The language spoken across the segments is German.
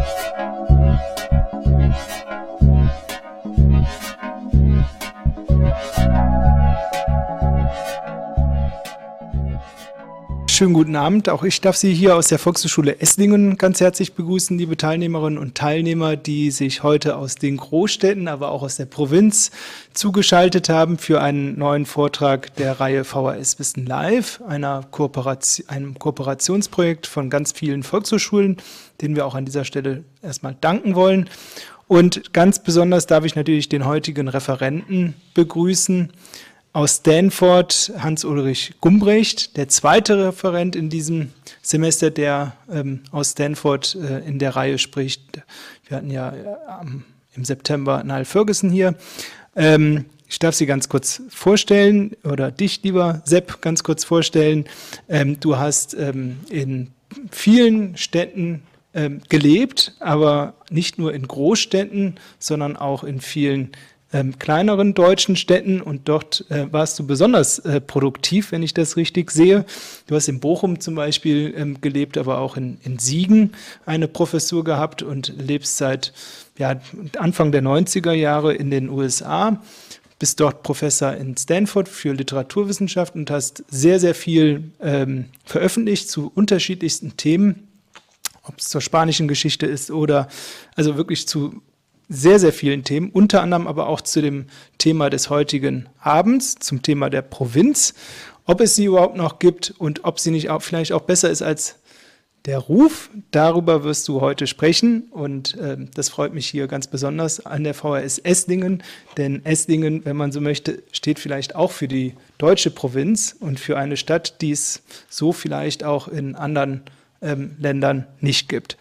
Thank you. Schönen guten Abend. Auch ich darf Sie hier aus der Volkshochschule Esslingen ganz herzlich begrüßen, liebe Teilnehmerinnen und Teilnehmer, die sich heute aus den Großstädten, aber auch aus der Provinz zugeschaltet haben für einen neuen Vortrag der Reihe VHS Wissen Live, einer Kooperation, einem Kooperationsprojekt von ganz vielen Volkshochschulen, denen wir auch an dieser Stelle erstmal danken wollen. Und ganz besonders darf ich natürlich den heutigen Referenten begrüßen aus Stanford Hans-Ulrich Gumbrecht, der zweite Referent in diesem Semester, der ähm, aus Stanford äh, in der Reihe spricht. Wir hatten ja ähm, im September Niall Ferguson hier. Ähm, ich darf Sie ganz kurz vorstellen oder dich, lieber Sepp, ganz kurz vorstellen. Ähm, du hast ähm, in vielen Städten ähm, gelebt, aber nicht nur in Großstädten, sondern auch in vielen ähm, kleineren deutschen Städten und dort äh, warst du besonders äh, produktiv, wenn ich das richtig sehe. Du hast in Bochum zum Beispiel ähm, gelebt, aber auch in, in Siegen eine Professur gehabt und lebst seit ja, Anfang der 90er Jahre in den USA. Bist dort Professor in Stanford für Literaturwissenschaft und hast sehr, sehr viel ähm, veröffentlicht zu unterschiedlichsten Themen, ob es zur spanischen Geschichte ist oder also wirklich zu sehr, sehr vielen Themen, unter anderem aber auch zu dem Thema des heutigen Abends, zum Thema der Provinz, ob es sie überhaupt noch gibt und ob sie nicht auch, vielleicht auch besser ist als der Ruf. Darüber wirst du heute sprechen und äh, das freut mich hier ganz besonders an der VHS Esslingen, denn Esslingen, wenn man so möchte, steht vielleicht auch für die deutsche Provinz und für eine Stadt, die es so vielleicht auch in anderen ähm, Ländern nicht gibt.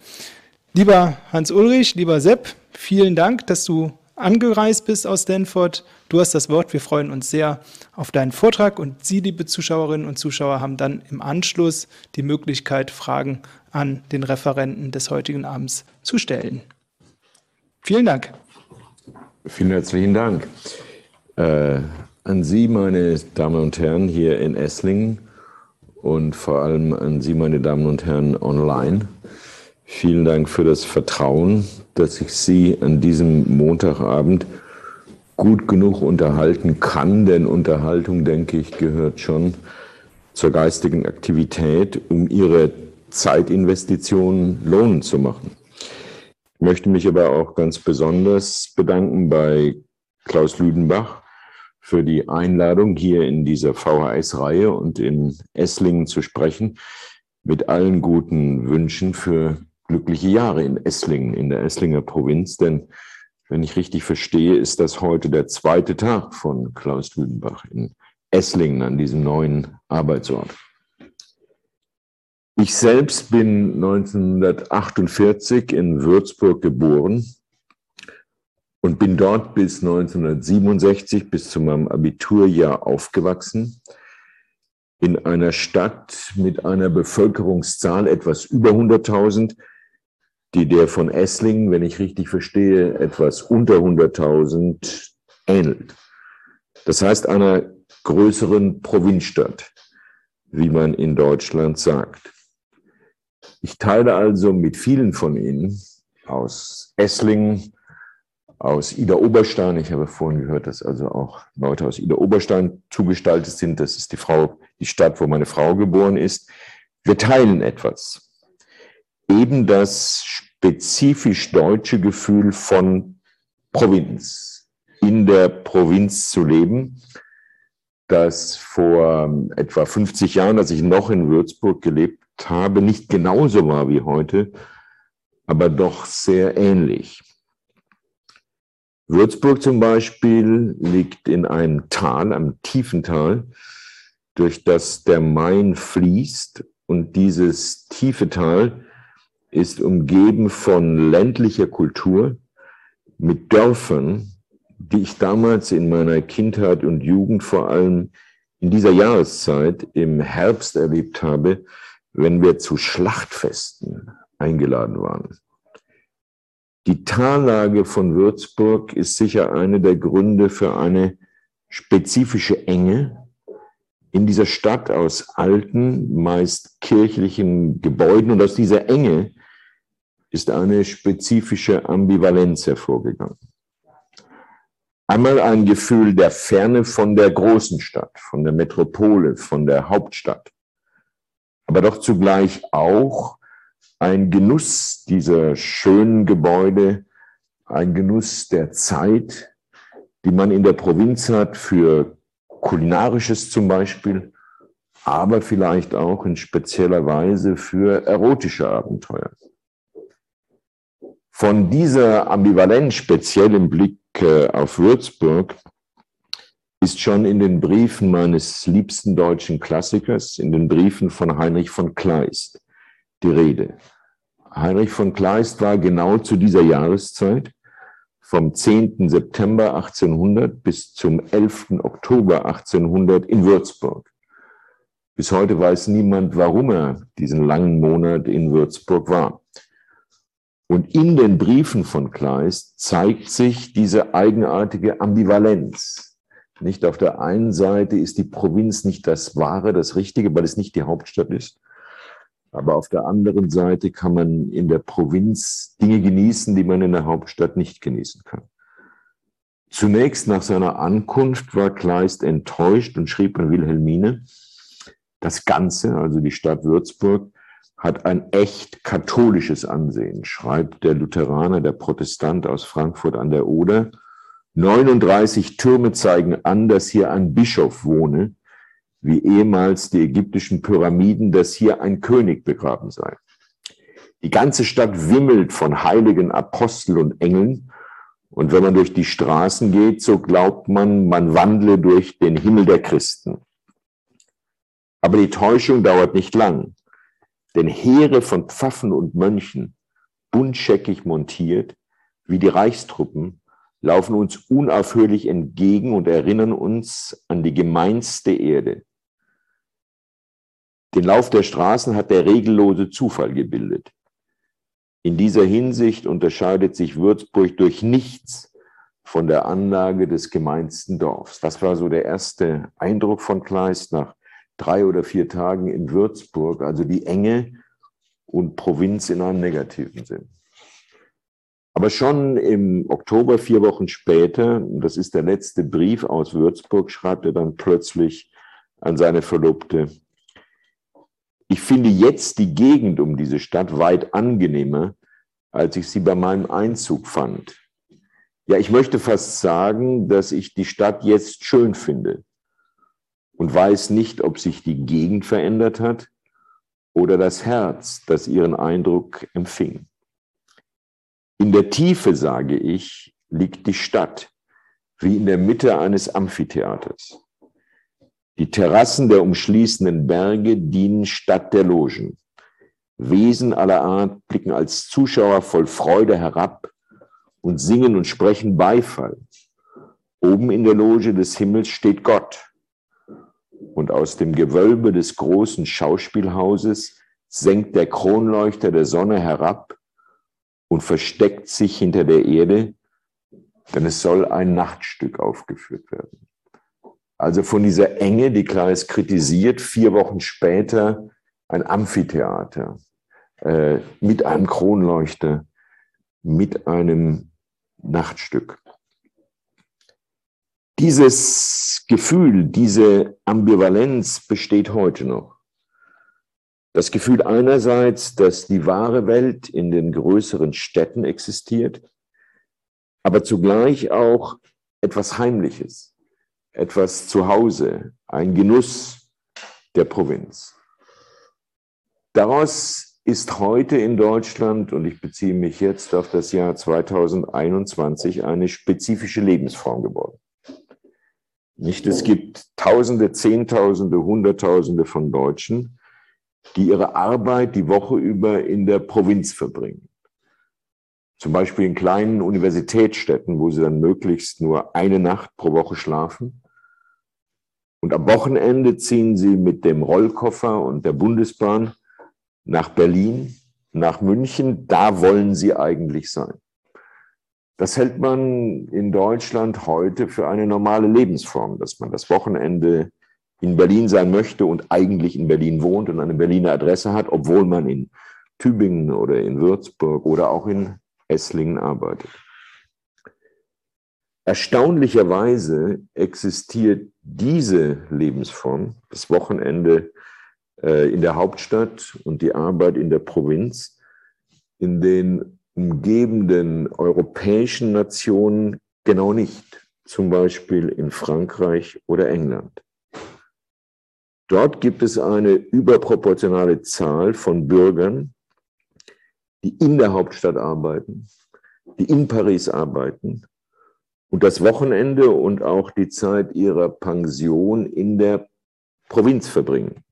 Lieber Hans-Ulrich, lieber Sepp, vielen Dank, dass du angereist bist aus Stanford. Du hast das Wort. Wir freuen uns sehr auf deinen Vortrag und Sie, liebe Zuschauerinnen und Zuschauer, haben dann im Anschluss die Möglichkeit, Fragen an den Referenten des heutigen Abends zu stellen. Vielen Dank. Vielen herzlichen Dank. Äh, an Sie, meine Damen und Herren, hier in Esslingen und vor allem an Sie, meine Damen und Herren, online. Vielen Dank für das Vertrauen, dass ich Sie an diesem Montagabend gut genug unterhalten kann, denn Unterhaltung, denke ich, gehört schon zur geistigen Aktivität, um Ihre Zeitinvestitionen lohnend zu machen. Ich möchte mich aber auch ganz besonders bedanken bei Klaus Lüdenbach für die Einladung, hier in dieser VHS-Reihe und in Esslingen zu sprechen, mit allen guten Wünschen für glückliche Jahre in Esslingen, in der Esslinger Provinz, denn wenn ich richtig verstehe, ist das heute der zweite Tag von Klaus Lüdenbach in Esslingen an diesem neuen Arbeitsort. Ich selbst bin 1948 in Würzburg geboren und bin dort bis 1967, bis zu meinem Abiturjahr aufgewachsen in einer Stadt mit einer Bevölkerungszahl etwas über 100.000, die der von Esslingen, wenn ich richtig verstehe, etwas unter 100.000 ähnelt. Das heißt einer größeren Provinzstadt, wie man in Deutschland sagt. Ich teile also mit vielen von Ihnen aus Esslingen, aus Ida Oberstein, ich habe vorhin gehört, dass also auch Leute aus Ida Oberstein zugestaltet sind. Das ist die Frau, die Stadt, wo meine Frau geboren ist. Wir teilen etwas eben das spezifisch deutsche Gefühl von Provinz, in der Provinz zu leben, das vor etwa 50 Jahren, als ich noch in Würzburg gelebt habe, nicht genauso war wie heute, aber doch sehr ähnlich. Würzburg zum Beispiel liegt in einem Tal, einem tiefen Tal, durch das der Main fließt und dieses tiefe Tal ist umgeben von ländlicher Kultur mit Dörfern, die ich damals in meiner Kindheit und Jugend vor allem in dieser Jahreszeit im Herbst erlebt habe, wenn wir zu Schlachtfesten eingeladen waren. Die Tallage von Würzburg ist sicher eine der Gründe für eine spezifische Enge in dieser Stadt aus alten, meist kirchlichen Gebäuden und aus dieser Enge ist eine spezifische Ambivalenz hervorgegangen. Einmal ein Gefühl der Ferne von der großen Stadt, von der Metropole, von der Hauptstadt, aber doch zugleich auch ein Genuss dieser schönen Gebäude, ein Genuss der Zeit, die man in der Provinz hat für kulinarisches zum Beispiel, aber vielleicht auch in spezieller Weise für erotische Abenteuer. Von dieser Ambivalenz speziell im Blick äh, auf Würzburg ist schon in den Briefen meines liebsten deutschen Klassikers, in den Briefen von Heinrich von Kleist, die Rede. Heinrich von Kleist war genau zu dieser Jahreszeit vom 10. September 1800 bis zum 11. Oktober 1800 in Würzburg. Bis heute weiß niemand, warum er diesen langen Monat in Würzburg war. Und in den Briefen von Kleist zeigt sich diese eigenartige Ambivalenz. Nicht auf der einen Seite ist die Provinz nicht das Wahre, das Richtige, weil es nicht die Hauptstadt ist. Aber auf der anderen Seite kann man in der Provinz Dinge genießen, die man in der Hauptstadt nicht genießen kann. Zunächst nach seiner Ankunft war Kleist enttäuscht und schrieb an Wilhelmine, das Ganze, also die Stadt Würzburg, hat ein echt katholisches Ansehen, schreibt der Lutheraner, der Protestant aus Frankfurt an der Oder. 39 Türme zeigen an, dass hier ein Bischof wohne, wie ehemals die ägyptischen Pyramiden, dass hier ein König begraben sei. Die ganze Stadt wimmelt von heiligen Apostel und Engeln. Und wenn man durch die Straßen geht, so glaubt man, man wandle durch den Himmel der Christen. Aber die Täuschung dauert nicht lang. Denn Heere von Pfaffen und Mönchen, buntscheckig montiert, wie die Reichstruppen, laufen uns unaufhörlich entgegen und erinnern uns an die gemeinste Erde. Den Lauf der Straßen hat der regellose Zufall gebildet. In dieser Hinsicht unterscheidet sich Würzburg durch nichts von der Anlage des gemeinsten Dorfs. Das war so der erste Eindruck von Kleist nach drei oder vier Tagen in Würzburg, also die Enge und Provinz in einem negativen Sinn. Aber schon im Oktober, vier Wochen später, das ist der letzte Brief aus Würzburg, schreibt er dann plötzlich an seine Verlobte, ich finde jetzt die Gegend um diese Stadt weit angenehmer, als ich sie bei meinem Einzug fand. Ja, ich möchte fast sagen, dass ich die Stadt jetzt schön finde und weiß nicht, ob sich die Gegend verändert hat oder das Herz, das ihren Eindruck empfing. In der Tiefe, sage ich, liegt die Stadt, wie in der Mitte eines Amphitheaters. Die Terrassen der umschließenden Berge dienen statt der Logen. Wesen aller Art blicken als Zuschauer voll Freude herab und singen und sprechen Beifall. Oben in der Loge des Himmels steht Gott, und aus dem Gewölbe des großen Schauspielhauses senkt der Kronleuchter der Sonne herab und versteckt sich hinter der Erde, denn es soll ein Nachtstück aufgeführt werden. Also von dieser Enge, die Kleist kritisiert, vier Wochen später ein Amphitheater äh, mit einem Kronleuchter, mit einem Nachtstück. Dieses Gefühl, diese Ambivalenz besteht heute noch. Das Gefühl einerseits, dass die wahre Welt in den größeren Städten existiert, aber zugleich auch etwas Heimliches, etwas zu Hause, ein Genuss der Provinz. Daraus ist heute in Deutschland, und ich beziehe mich jetzt auf das Jahr 2021, eine spezifische Lebensform geworden. Nicht? Es gibt Tausende, Zehntausende, Hunderttausende von Deutschen, die ihre Arbeit die Woche über in der Provinz verbringen. Zum Beispiel in kleinen Universitätsstädten, wo sie dann möglichst nur eine Nacht pro Woche schlafen. Und am Wochenende ziehen sie mit dem Rollkoffer und der Bundesbahn nach Berlin, nach München. Da wollen sie eigentlich sein. Das hält man in Deutschland heute für eine normale Lebensform, dass man das Wochenende in Berlin sein möchte und eigentlich in Berlin wohnt und eine Berliner Adresse hat, obwohl man in Tübingen oder in Würzburg oder auch in Esslingen arbeitet. Erstaunlicherweise existiert diese Lebensform, das Wochenende äh, in der Hauptstadt und die Arbeit in der Provinz, in den umgebenden europäischen Nationen genau nicht, zum Beispiel in Frankreich oder England. Dort gibt es eine überproportionale Zahl von Bürgern, die in der Hauptstadt arbeiten, die in Paris arbeiten und das Wochenende und auch die Zeit ihrer Pension in der Provinz verbringen.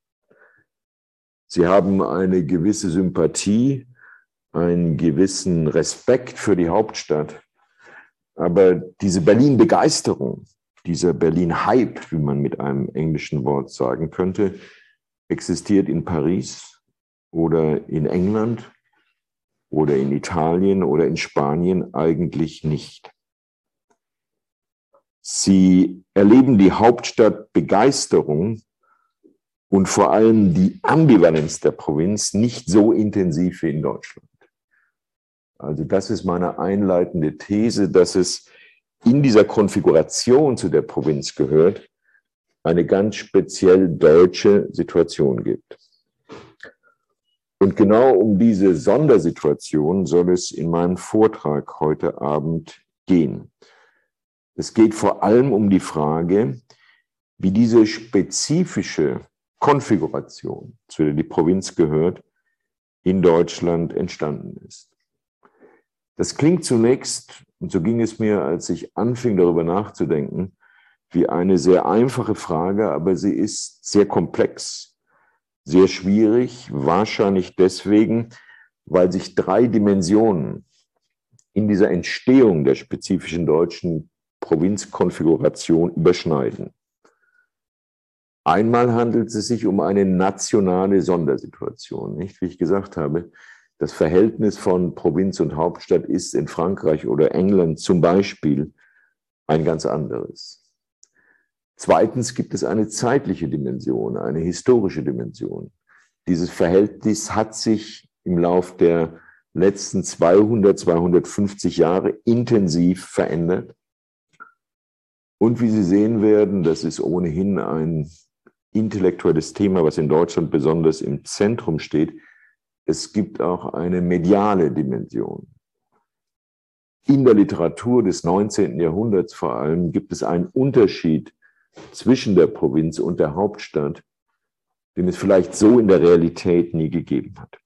Sie haben eine gewisse Sympathie, einen gewissen Respekt für die Hauptstadt. Aber diese Berlin-Begeisterung, dieser Berlin-Hype, wie man mit einem englischen Wort sagen könnte, existiert in Paris oder in England oder in Italien oder in Spanien eigentlich nicht. Sie erleben die Hauptstadtbegeisterung und vor allem die Ambivalenz der Provinz nicht so intensiv wie in Deutschland. Also das ist meine einleitende These, dass es in dieser Konfiguration zu der Provinz gehört, eine ganz speziell deutsche Situation gibt. Und genau um diese Sondersituation soll es in meinem Vortrag heute Abend gehen. Es geht vor allem um die Frage, wie diese spezifische Konfiguration, zu der die Provinz gehört, in Deutschland entstanden ist. Das klingt zunächst, und so ging es mir, als ich anfing darüber nachzudenken, wie eine sehr einfache Frage, aber sie ist sehr komplex, sehr schwierig, wahrscheinlich deswegen, weil sich drei Dimensionen in dieser Entstehung der spezifischen deutschen Provinzkonfiguration überschneiden. Einmal handelt es sich um eine nationale Sondersituation. Nicht? Wie ich gesagt habe, das Verhältnis von Provinz und Hauptstadt ist in Frankreich oder England zum Beispiel ein ganz anderes. Zweitens gibt es eine zeitliche Dimension, eine historische Dimension. Dieses Verhältnis hat sich im Lauf der letzten 200, 250 Jahre intensiv verändert. Und wie Sie sehen werden, das ist ohnehin ein intellektuelles Thema, was in Deutschland besonders im Zentrum steht. Es gibt auch eine mediale Dimension. In der Literatur des 19. Jahrhunderts vor allem gibt es einen Unterschied zwischen der Provinz und der Hauptstadt, den es vielleicht so in der Realität nie gegeben hat.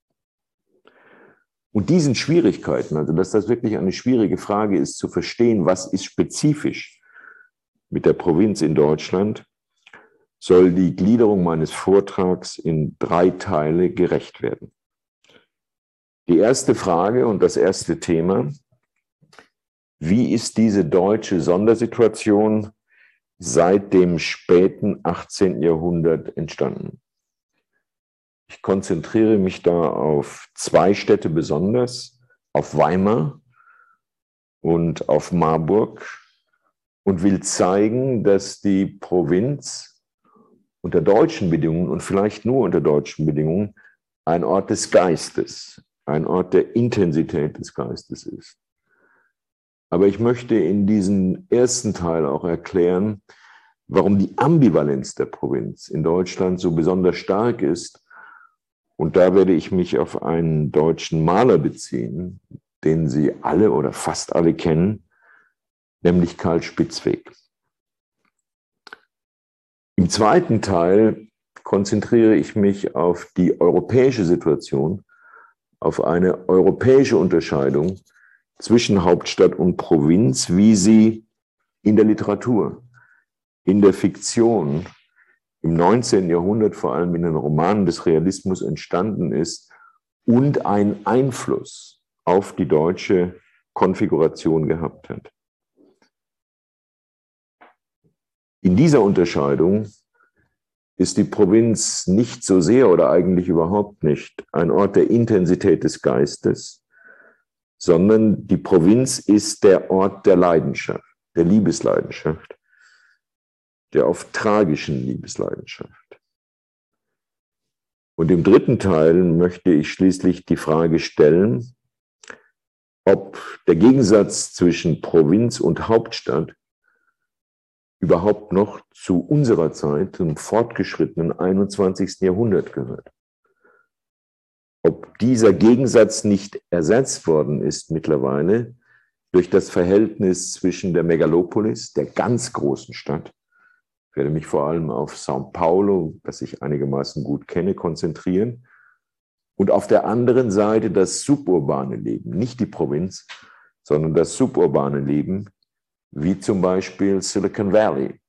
Und diesen Schwierigkeiten, also dass das wirklich eine schwierige Frage ist, zu verstehen, was ist spezifisch mit der Provinz in Deutschland, soll die Gliederung meines Vortrags in drei Teile gerecht werden. Die erste Frage und das erste Thema, wie ist diese deutsche Sondersituation seit dem späten 18. Jahrhundert entstanden? Ich konzentriere mich da auf zwei Städte besonders, auf Weimar und auf Marburg und will zeigen, dass die Provinz unter deutschen Bedingungen und vielleicht nur unter deutschen Bedingungen ein Ort des Geistes, ein Ort der Intensität des Geistes ist. Aber ich möchte in diesem ersten Teil auch erklären, warum die Ambivalenz der Provinz in Deutschland so besonders stark ist. Und da werde ich mich auf einen deutschen Maler beziehen, den Sie alle oder fast alle kennen, nämlich Karl Spitzweg. Im zweiten Teil konzentriere ich mich auf die europäische Situation, auf eine europäische Unterscheidung zwischen Hauptstadt und Provinz, wie sie in der Literatur, in der Fiktion, im 19. Jahrhundert vor allem in den Romanen des Realismus entstanden ist und einen Einfluss auf die deutsche Konfiguration gehabt hat. In dieser Unterscheidung ist die Provinz nicht so sehr oder eigentlich überhaupt nicht ein Ort der Intensität des Geistes, sondern die Provinz ist der Ort der Leidenschaft, der Liebesleidenschaft, der oft tragischen Liebesleidenschaft. Und im dritten Teil möchte ich schließlich die Frage stellen, ob der Gegensatz zwischen Provinz und Hauptstadt überhaupt noch zu unserer Zeit, zum fortgeschrittenen 21. Jahrhundert gehört. Ob dieser Gegensatz nicht ersetzt worden ist mittlerweile durch das Verhältnis zwischen der Megalopolis, der ganz großen Stadt, ich werde mich vor allem auf São Paulo, das ich einigermaßen gut kenne, konzentrieren, und auf der anderen Seite das suburbane Leben, nicht die Provinz, sondern das suburbane Leben, wie zum Beispiel Silicon Valley,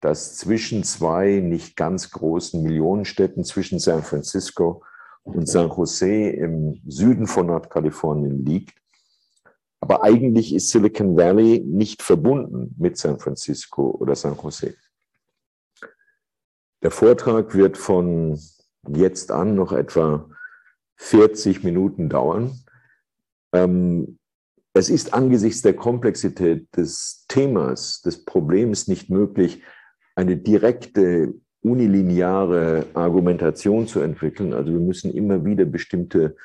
das zwischen zwei nicht ganz großen Millionenstädten, zwischen San Francisco und San Jose im Süden von Nordkalifornien liegt. Aber eigentlich ist Silicon Valley nicht verbunden mit San Francisco oder San Jose. Der Vortrag wird von jetzt an noch etwa 40 Minuten dauern. Ähm, es ist angesichts der Komplexität des Themas, des Problems nicht möglich, eine direkte, unilineare Argumentation zu entwickeln. Also wir müssen immer wieder bestimmte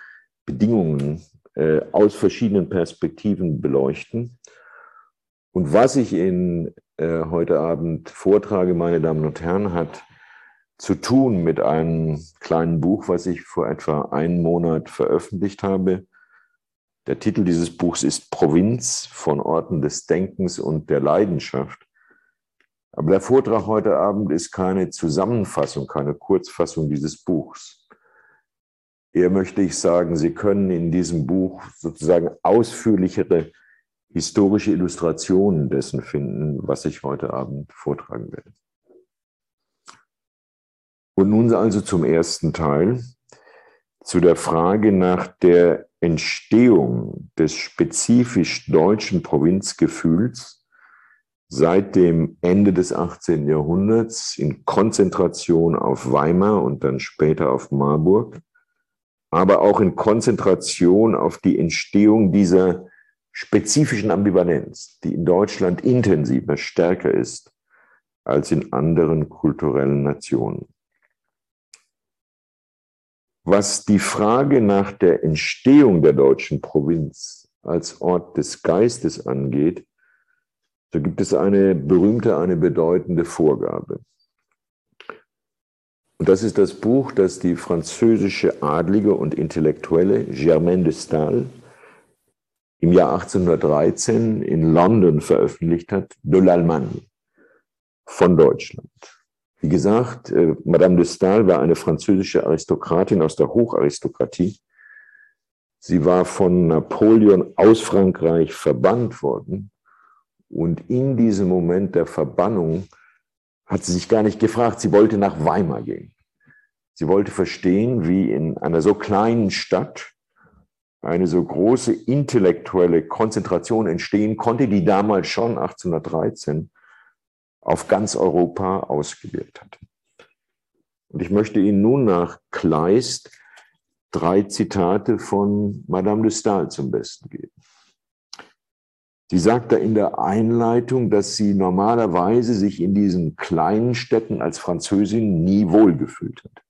Bedingungen äh, aus verschiedenen Perspektiven beleuchten. Und was ich Ihnen äh, heute Abend vortrage, meine Damen und Herren, hat zu tun mit einem kleinen Buch, was ich vor etwa einem Monat veröffentlicht habe. Der Titel dieses Buchs ist Provinz von Orten des Denkens und der Leidenschaft. Aber der Vortrag heute Abend ist keine Zusammenfassung, keine Kurzfassung dieses Buchs. Eher möchte ich sagen, Sie können in diesem Buch sozusagen ausführlichere historische Illustrationen dessen finden, was ich heute Abend vortragen werde. Und nun also zum ersten Teil, zu der Frage nach der Entstehung des spezifisch deutschen Provinzgefühls seit dem Ende des 18. Jahrhunderts in Konzentration auf Weimar und dann später auf Marburg, aber auch in Konzentration auf die Entstehung dieser spezifischen Ambivalenz, die in Deutschland intensiver, stärker ist als in anderen kulturellen Nationen. Was die Frage nach der Entstehung der deutschen Provinz als Ort des Geistes angeht, so gibt es eine berühmte, eine bedeutende Vorgabe. Und das ist das Buch, das die französische Adlige und Intellektuelle Germaine de Stael im Jahr 1813 in London veröffentlicht hat, De l'Allemagne von Deutschland. Wie gesagt, äh, Madame de Stael war eine französische Aristokratin aus der Hocharistokratie. Sie war von Napoleon aus Frankreich verbannt worden. Und in diesem Moment der Verbannung hat sie sich gar nicht gefragt, sie wollte nach Weimar gehen. Sie wollte verstehen, wie in einer so kleinen Stadt eine so große intellektuelle Konzentration entstehen konnte, die damals schon 1813 auf ganz Europa ausgewirkt hat. Und ich möchte Ihnen nun nach Kleist drei Zitate von Madame de Stael zum Besten geben. Sie sagt da in der Einleitung, dass sie normalerweise sich in diesen kleinen Städten als Französin nie wohlgefühlt hat.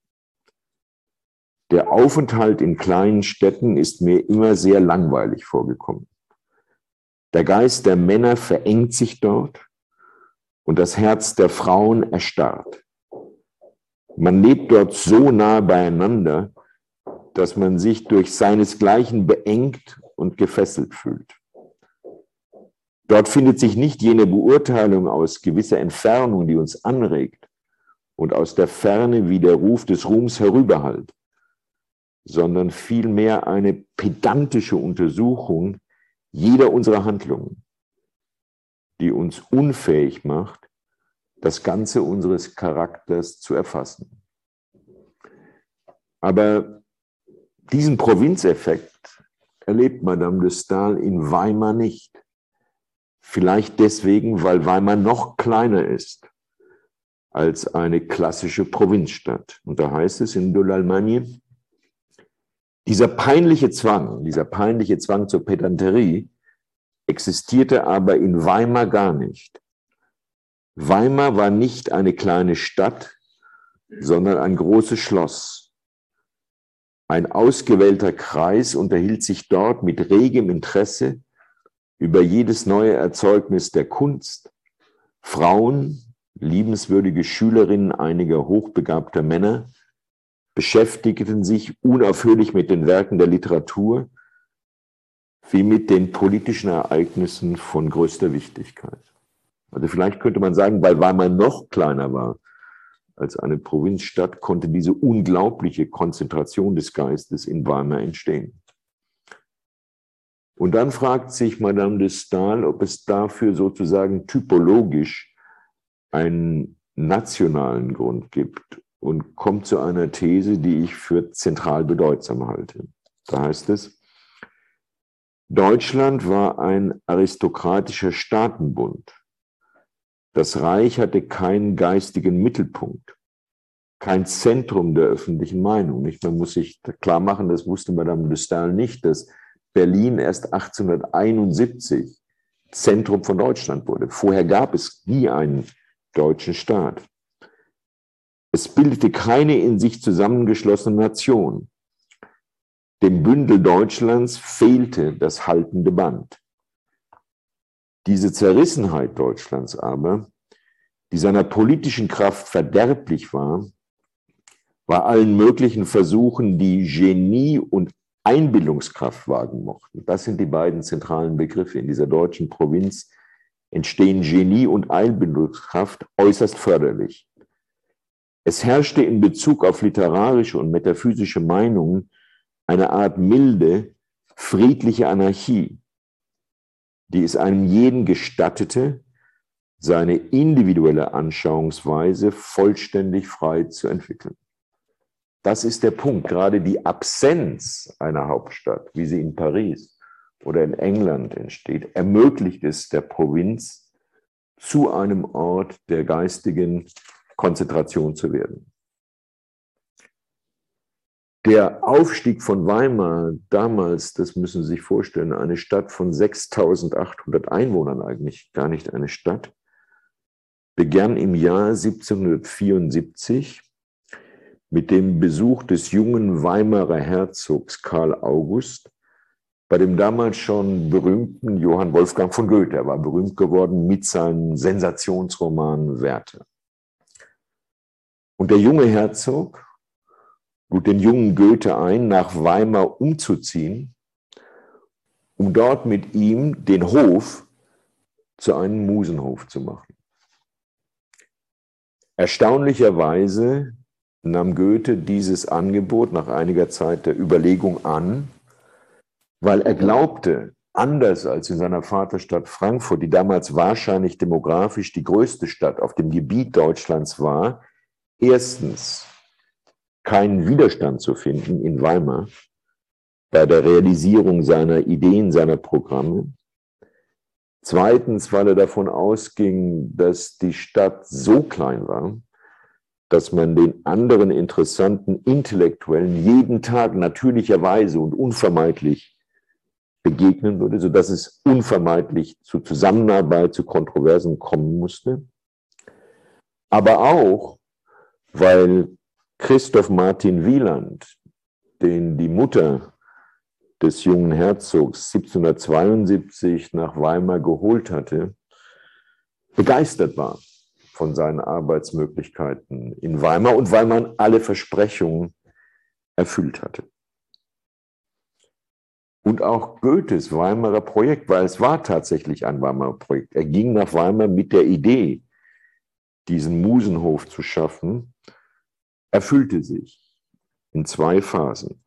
Der Aufenthalt in kleinen Städten ist mir immer sehr langweilig vorgekommen. Der Geist der Männer verengt sich dort und das Herz der Frauen erstarrt. Man lebt dort so nah beieinander, dass man sich durch seinesgleichen beengt und gefesselt fühlt. Dort findet sich nicht jene Beurteilung aus gewisser Entfernung, die uns anregt und aus der Ferne wie der Ruf des Ruhms herüberhallt, sondern vielmehr eine pedantische Untersuchung jeder unserer Handlungen die uns unfähig macht, das Ganze unseres Charakters zu erfassen. Aber diesen Provinzeffekt erlebt Madame de Stael in Weimar nicht. Vielleicht deswegen, weil Weimar noch kleiner ist als eine klassische Provinzstadt. Und da heißt es in de l'Allemagne, dieser peinliche Zwang, dieser peinliche Zwang zur Pedanterie existierte aber in Weimar gar nicht. Weimar war nicht eine kleine Stadt, sondern ein großes Schloss, Ein ausgewählter Kreis unterhielt sich dort mit regem Interesse über jedes neue Erzeugnis der Kunst. Frauen, liebenswürdige Schülerinnen einiger hochbegabter Männer, beschäftigten sich unaufhörlich mit den Werken der Literatur wie mit den politischen Ereignissen von größter Wichtigkeit. Also vielleicht könnte man sagen, weil Weimar noch kleiner war als eine Provinzstadt, konnte diese unglaubliche Konzentration des Geistes in Weimar entstehen. Und dann fragt sich Madame de Stahl, ob es dafür sozusagen typologisch einen nationalen Grund gibt und kommt zu einer These, die ich für zentral bedeutsam halte. Da heißt es, Deutschland war ein aristokratischer Staatenbund. Das Reich hatte keinen geistigen Mittelpunkt, kein Zentrum der öffentlichen Meinung. Man muss sich klar machen, das wusste Madame de Stael nicht, dass Berlin erst 1871 Zentrum von Deutschland wurde. Vorher gab es nie einen deutschen Staat. Es bildete keine in sich zusammengeschlossene Nation. Dem Bündel Deutschlands fehlte das haltende Band. Diese Zerrissenheit Deutschlands aber, die seiner politischen Kraft verderblich war, war allen möglichen Versuchen, die Genie und Einbildungskraft wagen mochten. Das sind die beiden zentralen Begriffe. In dieser deutschen Provinz entstehen Genie und Einbildungskraft äußerst förderlich. Es herrschte in Bezug auf literarische und metaphysische Meinungen eine Art milde, friedliche Anarchie, die es einem jeden gestattete, seine individuelle Anschauungsweise vollständig frei zu entwickeln. Das ist der Punkt. Gerade die Absenz einer Hauptstadt, wie sie in Paris oder in England entsteht, ermöglicht es der Provinz, zu einem Ort der geistigen Konzentration zu werden. Der Aufstieg von Weimar damals, das müssen Sie sich vorstellen, eine Stadt von 6800 Einwohnern eigentlich, gar nicht eine Stadt, begann im Jahr 1774 mit dem Besuch des jungen Weimarer Herzogs Karl August bei dem damals schon berühmten Johann Wolfgang von Goethe. Er war berühmt geworden mit seinem Sensationsroman Werte. Und der junge Herzog lud den jungen Goethe ein, nach Weimar umzuziehen, um dort mit ihm den Hof zu einem Musenhof zu machen. Erstaunlicherweise nahm Goethe dieses Angebot nach einiger Zeit der Überlegung an, weil er glaubte, anders als in seiner Vaterstadt Frankfurt, die damals wahrscheinlich demografisch die größte Stadt auf dem Gebiet Deutschlands war, erstens keinen Widerstand zu finden in Weimar bei der Realisierung seiner Ideen, seiner Programme. Zweitens, weil er davon ausging, dass die Stadt so klein war, dass man den anderen interessanten Intellektuellen jeden Tag natürlicherweise und unvermeidlich begegnen würde, sodass es unvermeidlich zu Zusammenarbeit, zu Kontroversen kommen musste. Aber auch, weil Christoph Martin Wieland, den die Mutter des jungen Herzogs 1772 nach Weimar geholt hatte, begeistert war von seinen Arbeitsmöglichkeiten in Weimar und weil man alle Versprechungen erfüllt hatte. Und auch Goethes Weimarer Projekt, weil es war tatsächlich ein Weimarer Projekt. Er ging nach Weimar mit der Idee, diesen Musenhof zu schaffen erfüllte sich in zwei Phasen.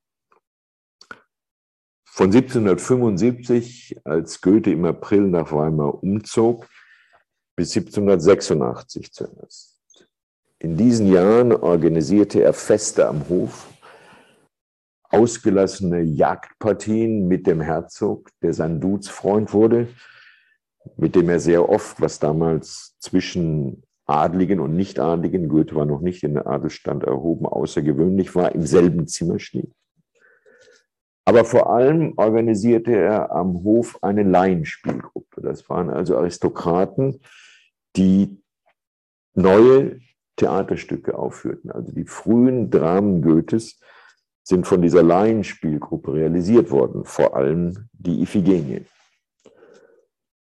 Von 1775, als Goethe im April nach Weimar umzog, bis 1786 zuerst. In diesen Jahren organisierte er Feste am Hof, ausgelassene Jagdpartien mit dem Herzog, der sein Duzfreund wurde, mit dem er sehr oft, was damals zwischen Adligen und Nichtadligen, Goethe war noch nicht in den Adelsstand erhoben, außergewöhnlich war, im selben Zimmer steht. Aber vor allem organisierte er am Hof eine Laienspielgruppe. Das waren also Aristokraten, die neue Theaterstücke aufführten. Also die frühen Dramen Goethes sind von dieser Laienspielgruppe realisiert worden, vor allem die Iphigenie.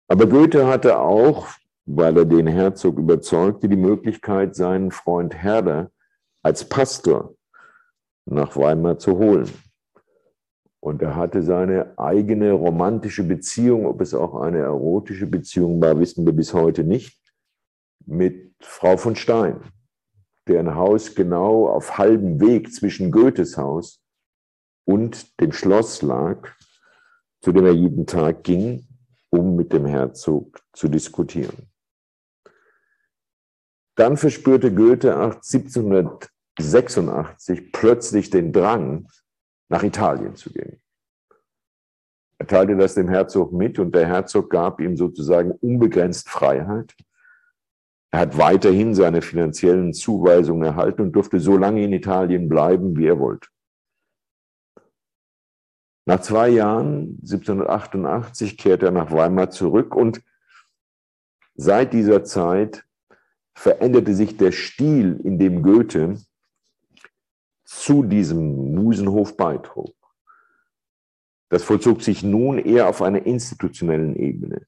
Aber Goethe hatte auch, weil er den Herzog überzeugte, die Möglichkeit, seinen Freund Herder als Pastor nach Weimar zu holen. Und er hatte seine eigene romantische Beziehung, ob es auch eine erotische Beziehung war, wissen wir bis heute nicht, mit Frau von Stein, deren Haus genau auf halbem Weg zwischen Goethes Haus und dem Schloss lag, zu dem er jeden Tag ging, um mit dem Herzog zu diskutieren. Dann verspürte Goethe 1786 plötzlich den Drang, nach Italien zu gehen. Er teilte das dem Herzog mit und der Herzog gab ihm sozusagen unbegrenzt Freiheit. Er hat weiterhin seine finanziellen Zuweisungen erhalten und durfte so lange in Italien bleiben, wie er wollte. Nach zwei Jahren, 1788, kehrte er nach Weimar zurück und seit dieser Zeit veränderte sich der Stil, in dem Goethe zu diesem Musenhof beitrug. Das vollzog sich nun eher auf einer institutionellen Ebene.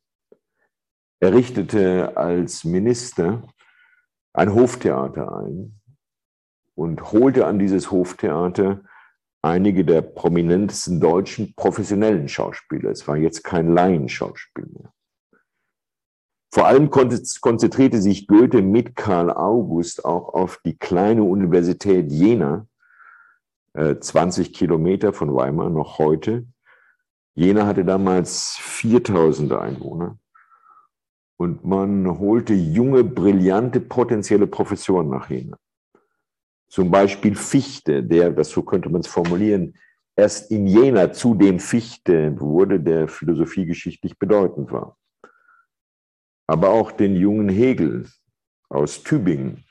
Er richtete als Minister ein Hoftheater ein und holte an dieses Hoftheater einige der prominentesten deutschen professionellen Schauspieler. Es war jetzt kein Laienschauspiel mehr. Vor allem konzentrierte sich Goethe mit Karl August auch auf die kleine Universität Jena, 20 äh, Kilometer von Weimar noch heute. Jena hatte damals 4000 Einwohner und man holte junge, brillante, potenzielle Professoren nach Jena. Zum Beispiel Fichte, der, das so könnte man es formulieren, erst in Jena zu dem Fichte wurde, der philosophiegeschichtlich bedeutend war. Aber auch den jungen Hegel aus Tübingen,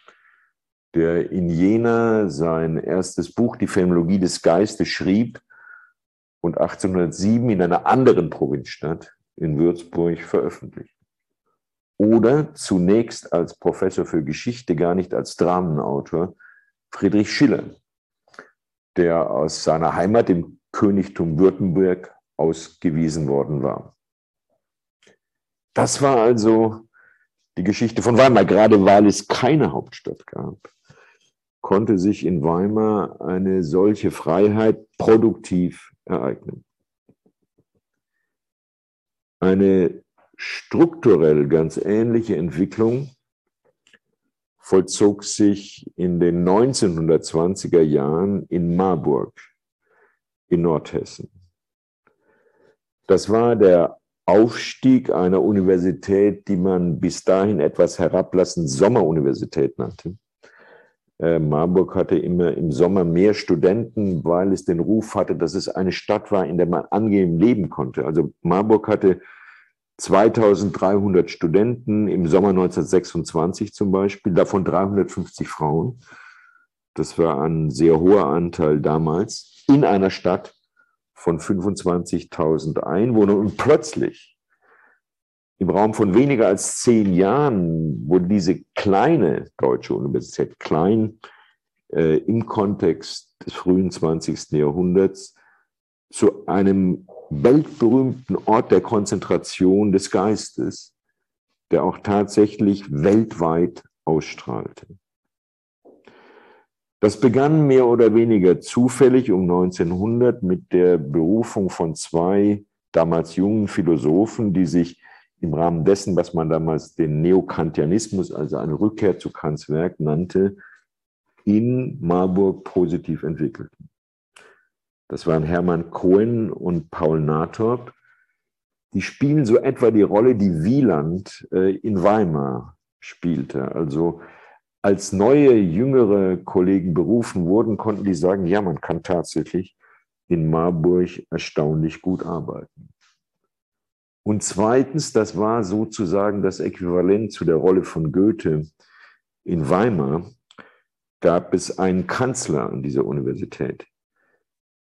der in Jena sein erstes Buch, Die Phänomenologie des Geistes, schrieb und 1807 in einer anderen Provinzstadt, in Würzburg, veröffentlicht. Oder zunächst als Professor für Geschichte, gar nicht als Dramenautor, Friedrich Schiller, der aus seiner Heimat im Königtum Württemberg ausgewiesen worden war. Das war also die Geschichte von Weimar, gerade weil es keine Hauptstadt gab konnte sich in Weimar eine solche Freiheit produktiv ereignen. Eine strukturell ganz ähnliche Entwicklung vollzog sich in den 1920er Jahren in Marburg in Nordhessen. Das war der Aufstieg einer Universität, die man bis dahin etwas herablassend Sommeruniversität nannte. Äh, Marburg hatte immer im Sommer mehr Studenten, weil es den Ruf hatte, dass es eine Stadt war, in der man angenehm leben konnte. Also Marburg hatte 2300 Studenten im Sommer 1926 zum Beispiel, davon 350 Frauen. Das war ein sehr hoher Anteil damals in einer Stadt von 25.000 Einwohnern. Und plötzlich, im Raum von weniger als zehn Jahren, wurde diese kleine deutsche Universität, klein äh, im Kontext des frühen 20. Jahrhunderts, zu einem weltberühmten Ort der Konzentration des Geistes, der auch tatsächlich weltweit ausstrahlte. Das begann mehr oder weniger zufällig um 1900 mit der Berufung von zwei damals jungen Philosophen, die sich im Rahmen dessen, was man damals den Neokantianismus, also eine Rückkehr zu Kants Werk nannte, in Marburg positiv entwickelten. Das waren Hermann Cohen und Paul Nathorp. Die spielen so etwa die Rolle, die Wieland äh, in Weimar spielte. Also als neue, jüngere Kollegen berufen wurden, konnten die sagen, ja, man kann tatsächlich in Marburg erstaunlich gut arbeiten. Und zweitens, das war sozusagen das Äquivalent zu der Rolle von Goethe in Weimar, gab es einen Kanzler an dieser Universität,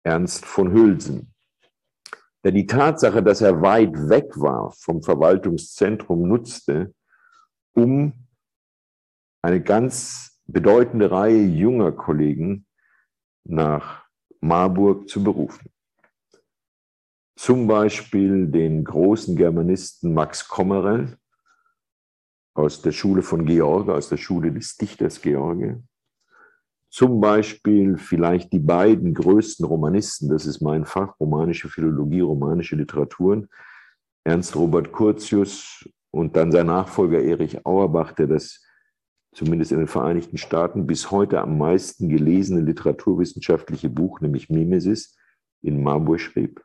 Ernst von Hülsen, der die Tatsache, dass er weit weg war vom Verwaltungszentrum, nutzte, um eine ganz bedeutende Reihe junger Kollegen nach Marburg zu berufen. Zum Beispiel den großen Germanisten Max Kommerell aus der Schule von George, aus der Schule des Dichters George. Zum Beispiel vielleicht die beiden größten Romanisten, das ist mein Fach, romanische Philologie, romanische Literaturen, Ernst Robert Curtius und dann sein Nachfolger Erich Auerbach, der das zumindest in den Vereinigten Staaten bis heute am meisten gelesene literaturwissenschaftliche Buch, nämlich Mimesis, in Marburg schrieb.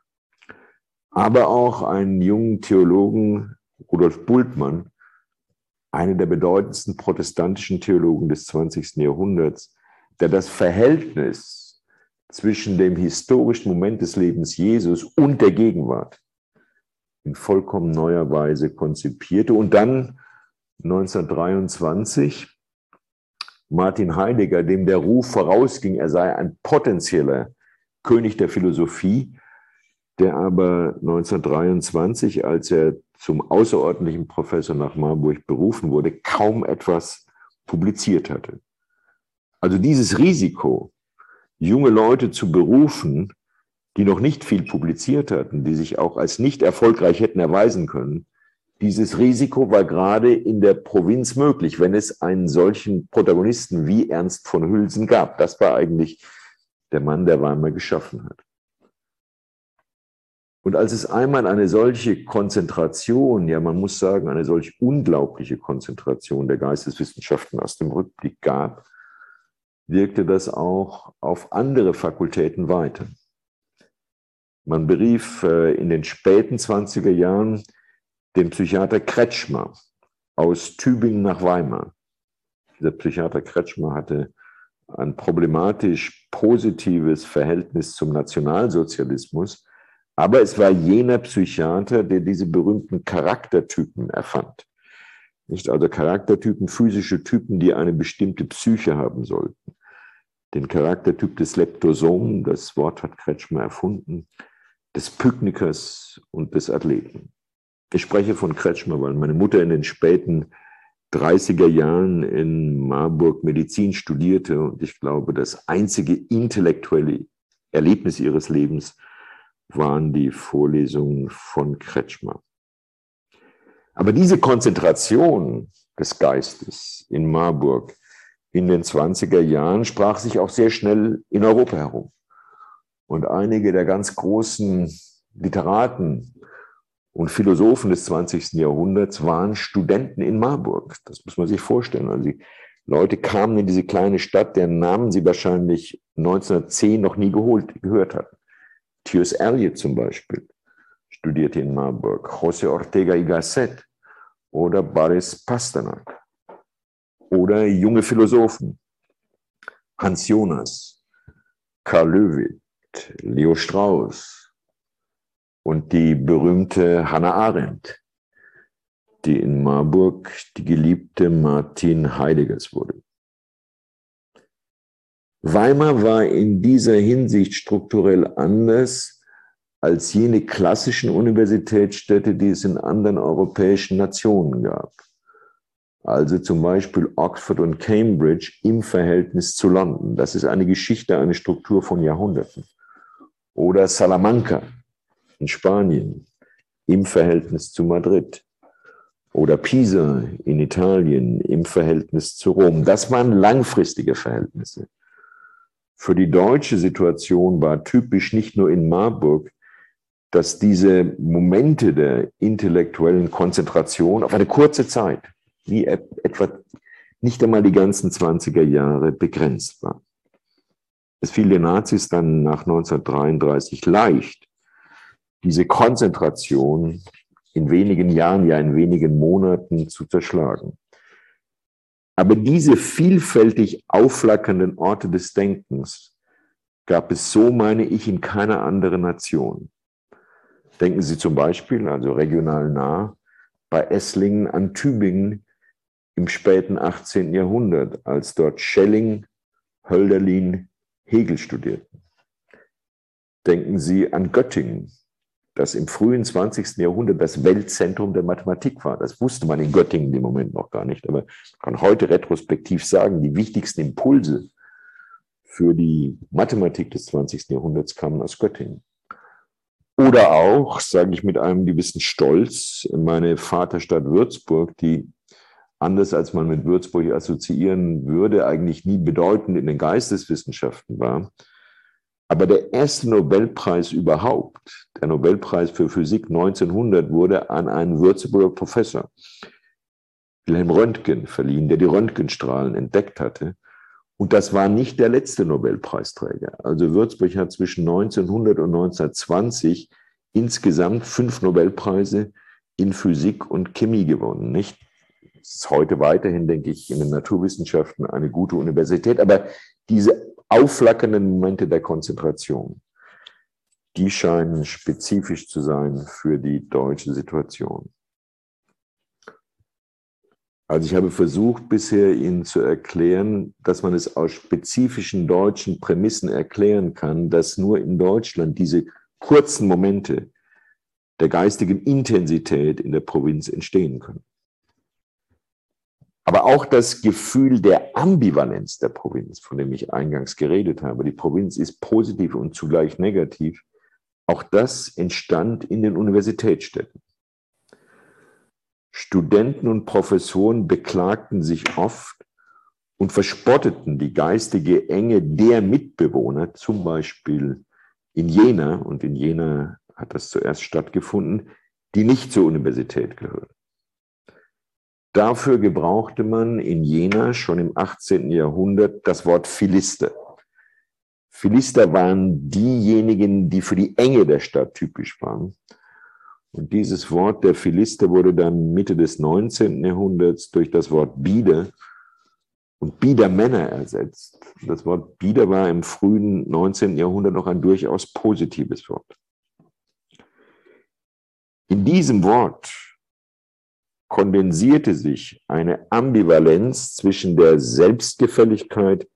Aber auch einen jungen Theologen, Rudolf Bultmann, einer der bedeutendsten protestantischen Theologen des 20. Jahrhunderts, der das Verhältnis zwischen dem historischen Moment des Lebens Jesus und der Gegenwart in vollkommen neuer Weise konzipierte und dann 1923 Martin Heidegger, dem der Ruf vorausging, er sei ein potenzieller König der Philosophie, der aber 1923, als er zum außerordentlichen Professor nach Marburg berufen wurde, kaum etwas publiziert hatte. Also dieses Risiko, junge Leute zu berufen, die noch nicht viel publiziert hatten, die sich auch als nicht erfolgreich hätten erweisen können, dieses Risiko war gerade in der Provinz möglich, wenn es einen solchen Protagonisten wie Ernst von Hülsen gab. Das war eigentlich der Mann, der Weimar geschaffen hat. Und als es einmal eine solche Konzentration, ja man muss sagen, eine solch unglaubliche Konzentration der Geisteswissenschaften aus dem Rückblick gab, wirkte das auch auf andere Fakultäten weiter. Man berief äh, in den späten 20er Jahren den Psychiater Kretschmer aus Tübingen nach Weimar. Dieser Psychiater Kretschmer hatte ein problematisch positives Verhältnis zum Nationalsozialismus, aber es war jener Psychiater, der diese berühmten Charaktertypen erfand. Nicht also Charaktertypen, physische Typen, die eine bestimmte Psyche haben sollten. Den Charaktertyp des Leptosomen, das Wort hat Kretschmer erfunden, des Pyknikers und des Athleten. Ich spreche von Kretschmer, weil meine Mutter in den späten 30er Jahren in Marburg Medizin studierte und ich glaube, das einzige intellektuelle Erlebnis ihres Lebens waren die Vorlesungen von Kretschmer. Aber diese Konzentration des Geistes in Marburg in den 20er Jahren sprach sich auch sehr schnell in Europa herum. Und einige der ganz großen Literaten und Philosophen des 20. Jahrhunderts waren Studenten in Marburg. Das muss man sich vorstellen. Also die Leute kamen in diese kleine Stadt, deren Namen sie wahrscheinlich 1910 noch nie geholt, gehört hatten. T.S. Eliot zum Beispiel studierte in Marburg, José Ortega y Gasset oder Boris Pasternak oder junge Philosophen, Hans Jonas, Karl Löwit, Leo Strauss, und die berühmte Hannah Arendt, die in Marburg die geliebte Martin Heideggers wurde. Weimar war in dieser Hinsicht strukturell anders als jene klassischen Universitätsstädte, die es in anderen europäischen Nationen gab. Also zum Beispiel Oxford und Cambridge im Verhältnis zu London. Das ist eine Geschichte, eine Struktur von Jahrhunderten. Oder Salamanca in Spanien im Verhältnis zu Madrid oder Pisa in Italien im Verhältnis zu Rom. Das waren langfristige Verhältnisse. Für die deutsche Situation war typisch nicht nur in Marburg, dass diese Momente der intellektuellen Konzentration auf eine kurze Zeit, wie etwa nicht einmal die ganzen 20er Jahre begrenzt war. Es fiel den Nazis dann nach 1933 leicht, diese Konzentration in wenigen Jahren, ja in wenigen Monaten zu zerschlagen. Aber diese vielfältig aufflackernden Orte des Denkens gab es so, meine ich, in keiner anderen Nation. Denken Sie zum Beispiel, also regional nah, bei Esslingen an Tübingen im späten 18. Jahrhundert, als dort Schelling, Hölderlin, Hegel studierten. Denken Sie an Göttingen, das im frühen 20. Jahrhundert das Weltzentrum der Mathematik war. Das wusste man in Göttingen im Moment noch gar nicht. Aber kann heute retrospektiv sagen, die wichtigsten Impulse für die Mathematik des 20. Jahrhunderts kamen aus Göttingen. Oder auch, sage ich mit einem gewissen Stolz, meine Vaterstadt Würzburg, die anders als man mit Würzburg assoziieren würde, eigentlich nie bedeutend in den Geisteswissenschaften war. Aber der erste Nobelpreis überhaupt, der Nobelpreis für Physik 1900, wurde an einen Würzburger Professor, Wilhelm Röntgen, verliehen, der die Röntgenstrahlen entdeckt hatte. Und das war nicht der letzte Nobelpreisträger. Also Würzburg hat zwischen 1900 und 1920 insgesamt fünf Nobelpreise in Physik und Chemie gewonnen. Nicht ist heute weiterhin, denke ich, in den Naturwissenschaften eine gute Universität. Aber diese aufflackernden Momente der Konzentration, die scheinen spezifisch zu sein für die deutsche Situation. Also ich habe versucht bisher Ihnen zu erklären, dass man es aus spezifischen deutschen Prämissen erklären kann, dass nur in Deutschland diese kurzen Momente der geistigen Intensität in der Provinz entstehen können. Aber auch das Gefühl der Ambivalenz der Provinz, von dem ich eingangs geredet habe, die Provinz ist positiv und zugleich negativ, auch das entstand in den Universitätsstädten. Studenten und Professoren beklagten sich oft und verspotteten die geistige Enge der Mitbewohner, zum Beispiel in Jena, und in Jena hat das zuerst stattgefunden, die nicht zur Universität gehören. Dafür gebrauchte man in Jena schon im 18. Jahrhundert das Wort Philister. Philister waren diejenigen, die für die Enge der Stadt typisch waren. Und dieses Wort der Philister wurde dann Mitte des 19. Jahrhunderts durch das Wort Bieder und Biedermänner ersetzt. Das Wort Bieder war im frühen 19. Jahrhundert noch ein durchaus positives Wort. In diesem Wort kondensierte sich eine Ambivalenz zwischen der Selbstgefälligkeit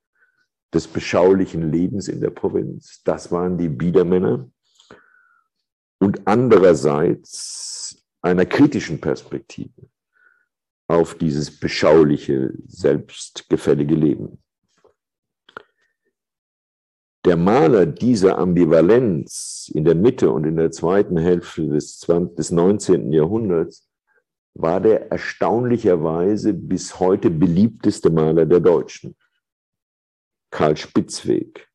des beschaulichen Lebens in der Provinz, das waren die Biedermänner, und andererseits einer kritischen Perspektive auf dieses beschauliche, selbstgefällige Leben. Der Maler dieser Ambivalenz in der Mitte und in der zweiten Hälfte des, 20, des 19. Jahrhunderts war der erstaunlicherweise bis heute beliebteste Maler der Deutschen, Karl Spitzweg.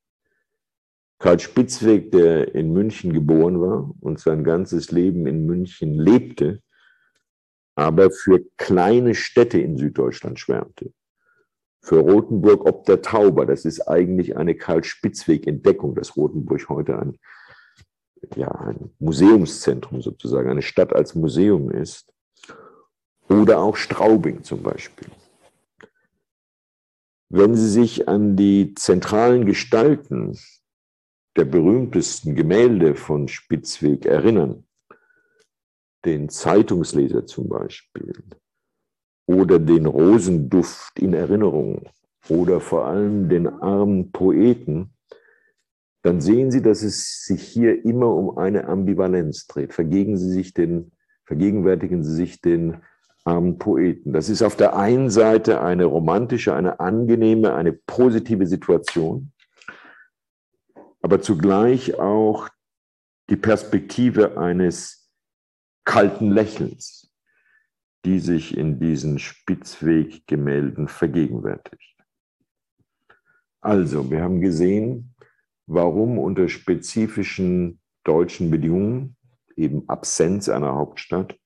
Karl Spitzweg, der in München geboren war und sein ganzes Leben in München lebte, aber für kleine Städte in Süddeutschland schwärmte. Für Rothenburg ob der Tauber, das ist eigentlich eine Karl Spitzweg-Entdeckung, dass Rothenburg heute ein, ja, ein Museumszentrum sozusagen, eine Stadt als Museum ist. Oder auch Straubing zum Beispiel. Wenn Sie sich an die zentralen Gestalten der berühmtesten Gemälde von Spitzweg erinnern, den Zeitungsleser zum Beispiel, oder den Rosenduft in Erinnerung, oder vor allem den armen Poeten, dann sehen Sie, dass es sich hier immer um eine Ambivalenz dreht. Vergegen Sie sich den, vergegenwärtigen Sie sich den armen Poeten. Das ist auf der einen Seite eine romantische, eine angenehme, eine positive Situation, aber zugleich auch die Perspektive eines kalten Lächelns, die sich in diesen Spitzweggemälden vergegenwärtigt. Also, wir haben gesehen, warum unter spezifischen deutschen Bedingungen, eben Absenz einer Hauptstadt,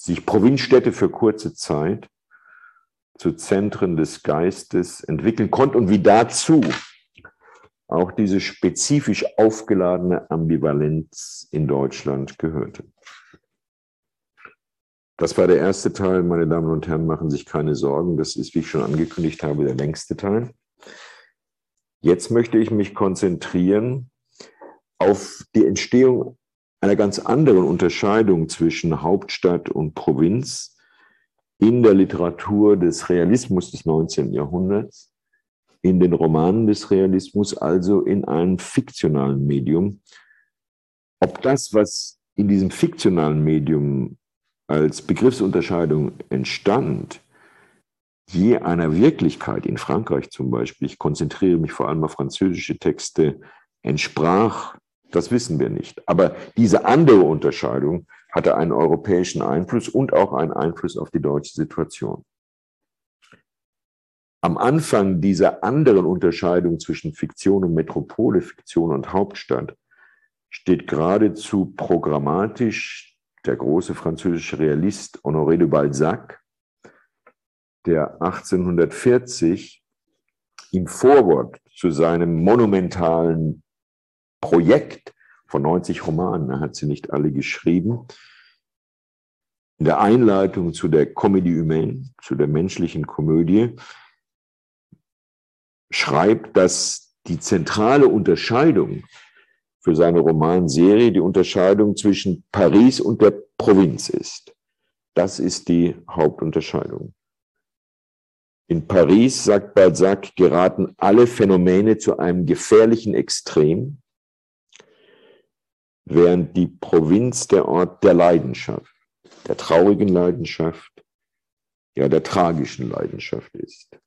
sich Provinzstädte für kurze Zeit zu Zentren des Geistes entwickeln konnten und wie dazu auch diese spezifisch aufgeladene Ambivalenz in Deutschland gehörte. Das war der erste Teil. Meine Damen und Herren, machen sich keine Sorgen. Das ist, wie ich schon angekündigt habe, der längste Teil. Jetzt möchte ich mich konzentrieren auf die Entstehung einer ganz anderen Unterscheidung zwischen Hauptstadt und Provinz in der Literatur des Realismus des 19. Jahrhunderts, in den Romanen des Realismus, also in einem fiktionalen Medium. Ob das, was in diesem fiktionalen Medium als Begriffsunterscheidung entstand, je einer Wirklichkeit in Frankreich zum Beispiel, ich konzentriere mich vor allem auf französische Texte, entsprach, das wissen wir nicht. Aber diese andere Unterscheidung hatte einen europäischen Einfluss und auch einen Einfluss auf die deutsche Situation. Am Anfang dieser anderen Unterscheidung zwischen Fiktion und Metropole, Fiktion und Hauptstadt, steht geradezu programmatisch der große französische Realist Honoré de Balzac, der 1840 im Vorwort zu seinem monumentalen Projekt von 90 Romanen, er hat sie nicht alle geschrieben, in der Einleitung zu der Comédie humaine, zu der menschlichen Komödie, schreibt, dass die zentrale Unterscheidung für seine Romanserie die Unterscheidung zwischen Paris und der Provinz ist. Das ist die Hauptunterscheidung. In Paris, sagt Balzac, geraten alle Phänomene zu einem gefährlichen Extrem, während die Provinz der Ort der Leidenschaft, der traurigen Leidenschaft, ja der tragischen Leidenschaft ist.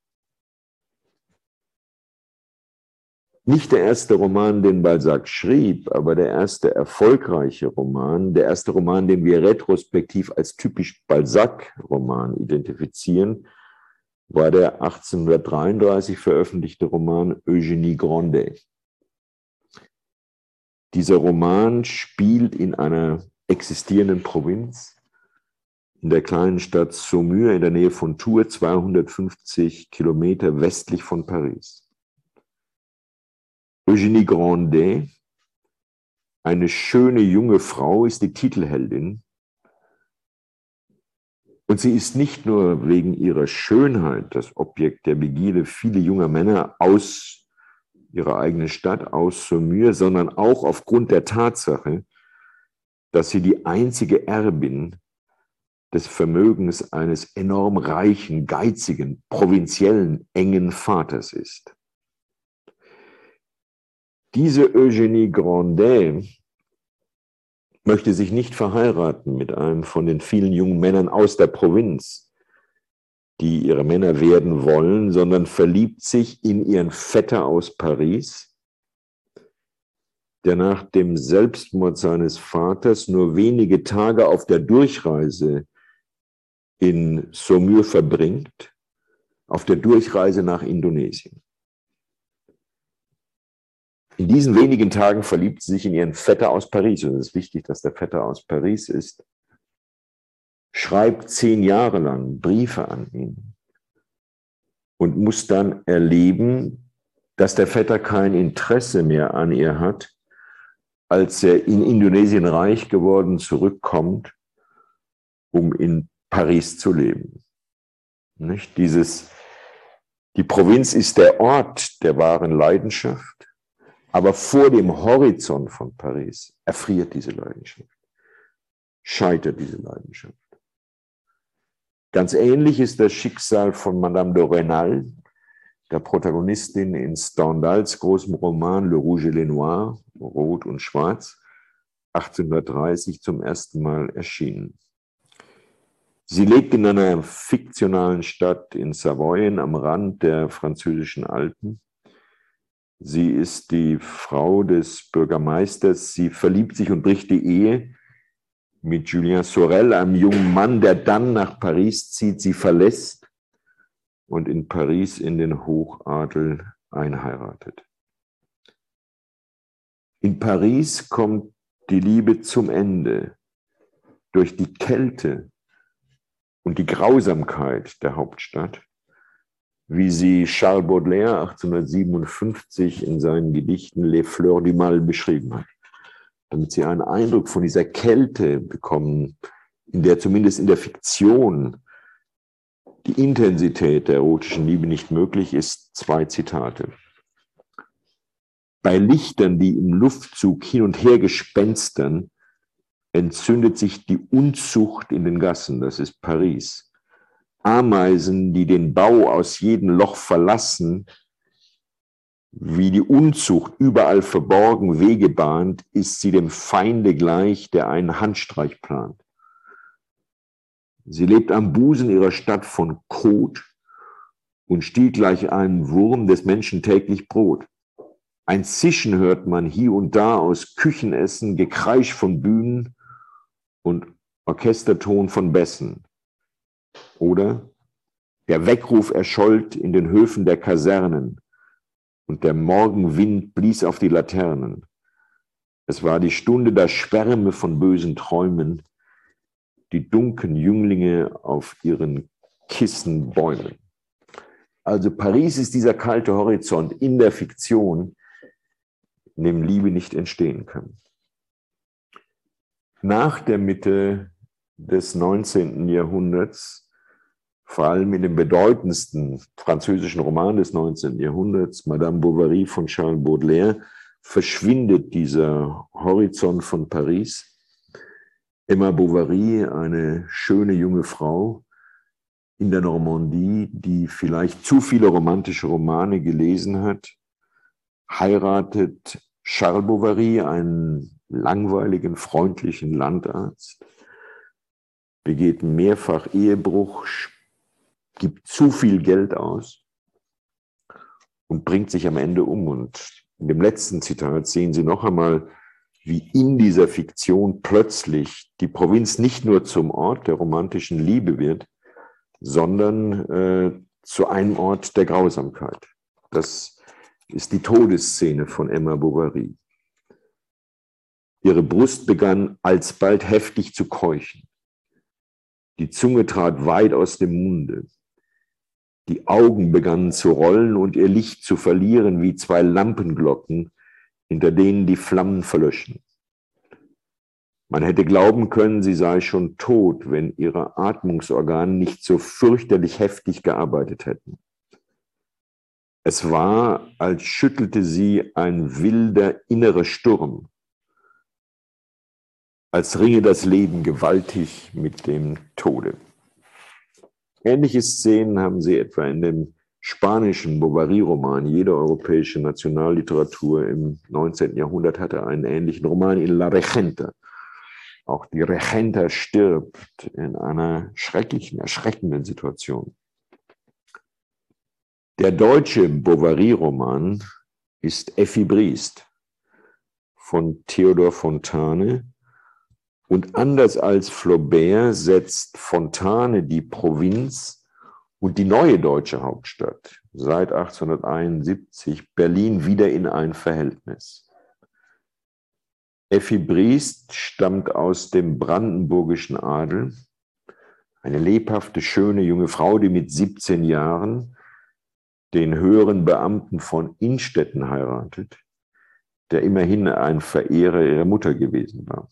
nicht der erste Roman, den Balzac schrieb, aber der erste erfolgreiche Roman, der erste Roman, den wir retrospektiv als typisch Balzac-Roman identifizieren, war der 1833 veröffentlichte Roman Eugénie Grandet. Dieser Roman spielt in einer existierenden Provinz, in der kleinen Stadt Saumur in der Nähe von Tours, 250 Kilometer westlich von Paris. Eugénie Grandet, eine schöne junge Frau, ist die Titelheldin. Und sie ist nicht nur wegen ihrer Schönheit das Objekt der Begierde vieler junger Männer aus ihrer eigenen Stadt, aus Saumur, sondern auch aufgrund der Tatsache, dass sie die einzige Erbin des Vermögens eines enorm reichen, geizigen, provinziellen, engen Vaters ist. Diese Eugénie Grandet möchte sich nicht verheiraten mit einem von den vielen jungen Männern aus der Provinz, die ihre Männer werden wollen, sondern verliebt sich in ihren Vetter aus Paris, der nach dem Selbstmord seines Vaters nur wenige Tage auf der Durchreise in Saumur verbringt, auf der Durchreise nach Indonesien. In diesen wenigen Tagen verliebt sie sich in ihren Vetter aus Paris. Und es ist wichtig, dass der Vetter aus Paris ist. Schreibt zehn Jahre lang Briefe an ihn und muss dann erleben, dass der Vetter kein Interesse mehr an ihr hat, als er in Indonesien reich geworden zurückkommt, um in Paris zu leben. Nicht? Dieses, die Provinz ist der Ort der wahren Leidenschaft aber vor dem Horizont von Paris erfriert diese Leidenschaft, scheitert diese Leidenschaft. Ganz ähnlich ist das Schicksal von Madame de Renal, der Protagonistin in Stendhals großem Roman Le Rouge et le Noir, Rot und Schwarz, 1830 zum ersten Mal erschienen. Sie lebt in einer fiktionalen Stadt in Savoyen am Rand der französischen Alpen Sie ist die Frau des Bürgermeisters. Sie verliebt sich und bricht die Ehe mit Julien Sorel, einem jungen Mann, der dann nach Paris zieht, sie verlässt und in Paris in den Hochadel einheiratet. In Paris kommt die Liebe zum Ende durch die Kälte und die Grausamkeit der Hauptstadt wie sie Charles Baudelaire 1857 in seinen Gedichten Les Fleurs du Mal beschrieben hat. Damit sie einen Eindruck von dieser Kälte bekommen, in der zumindest in der Fiktion die Intensität der erotischen Liebe nicht möglich ist, zwei Zitate. Bei Lichtern, die im Luftzug hin und her gespenstern, entzündet sich die Unzucht in den Gassen, das ist Paris. Ameisen, die den Bau aus jedem Loch verlassen, wie die Unzucht überall verborgen Wege bahnt, ist sie dem Feinde gleich, der einen Handstreich plant. Sie lebt am Busen ihrer Stadt von Kot und stiehlt gleich einem Wurm des Menschen täglich Brot. Ein Zischen hört man hier und da aus Küchenessen, Gekreisch von Bühnen und Orchesterton von Bässen. Oder der Weckruf erschollt in den Höfen der Kasernen und der Morgenwind blies auf die Laternen. Es war die Stunde der Schwärme von bösen Träumen, die dunklen Jünglinge auf ihren Kissen bäumen. Also Paris ist dieser kalte Horizont in der Fiktion, in dem Liebe nicht entstehen kann. Nach der Mitte des 19. Jahrhunderts, vor allem in dem bedeutendsten französischen Roman des 19. Jahrhunderts, Madame Bovary von Charles Baudelaire, verschwindet dieser Horizont von Paris. Emma Bovary, eine schöne junge Frau in der Normandie, die vielleicht zu viele romantische Romane gelesen hat, heiratet Charles Bovary, einen langweiligen, freundlichen Landarzt, begeht mehrfach Ehebruch, gibt zu viel Geld aus und bringt sich am Ende um. Und in dem letzten Zitat sehen Sie noch einmal, wie in dieser Fiktion plötzlich die Provinz nicht nur zum Ort der romantischen Liebe wird, sondern äh, zu einem Ort der Grausamkeit. Das ist die Todesszene von Emma Bovary. Ihre Brust begann alsbald heftig zu keuchen. Die Zunge trat weit aus dem Munde. Die Augen begannen zu rollen und ihr Licht zu verlieren wie zwei Lampenglocken, hinter denen die Flammen verlöschen. Man hätte glauben können, sie sei schon tot, wenn ihre Atmungsorgane nicht so fürchterlich heftig gearbeitet hätten. Es war, als schüttelte sie ein wilder innerer Sturm, als ringe das Leben gewaltig mit dem Tode. Ähnliche Szenen haben Sie etwa in dem spanischen Bovary-Roman. Jede europäische Nationalliteratur im 19. Jahrhundert hatte einen ähnlichen Roman in La Regenta. Auch die Regenta stirbt in einer schrecklichen, erschreckenden Situation. Der deutsche Bovary-Roman ist Effi Briest von Theodor Fontane und anders als Flaubert setzt Fontane die Provinz und die neue deutsche Hauptstadt seit 1871 Berlin wieder in ein Verhältnis. Effi Briest stammt aus dem brandenburgischen Adel, eine lebhafte, schöne junge Frau, die mit 17 Jahren den höheren Beamten von Innstetten heiratet, der immerhin ein Verehrer ihrer Mutter gewesen war.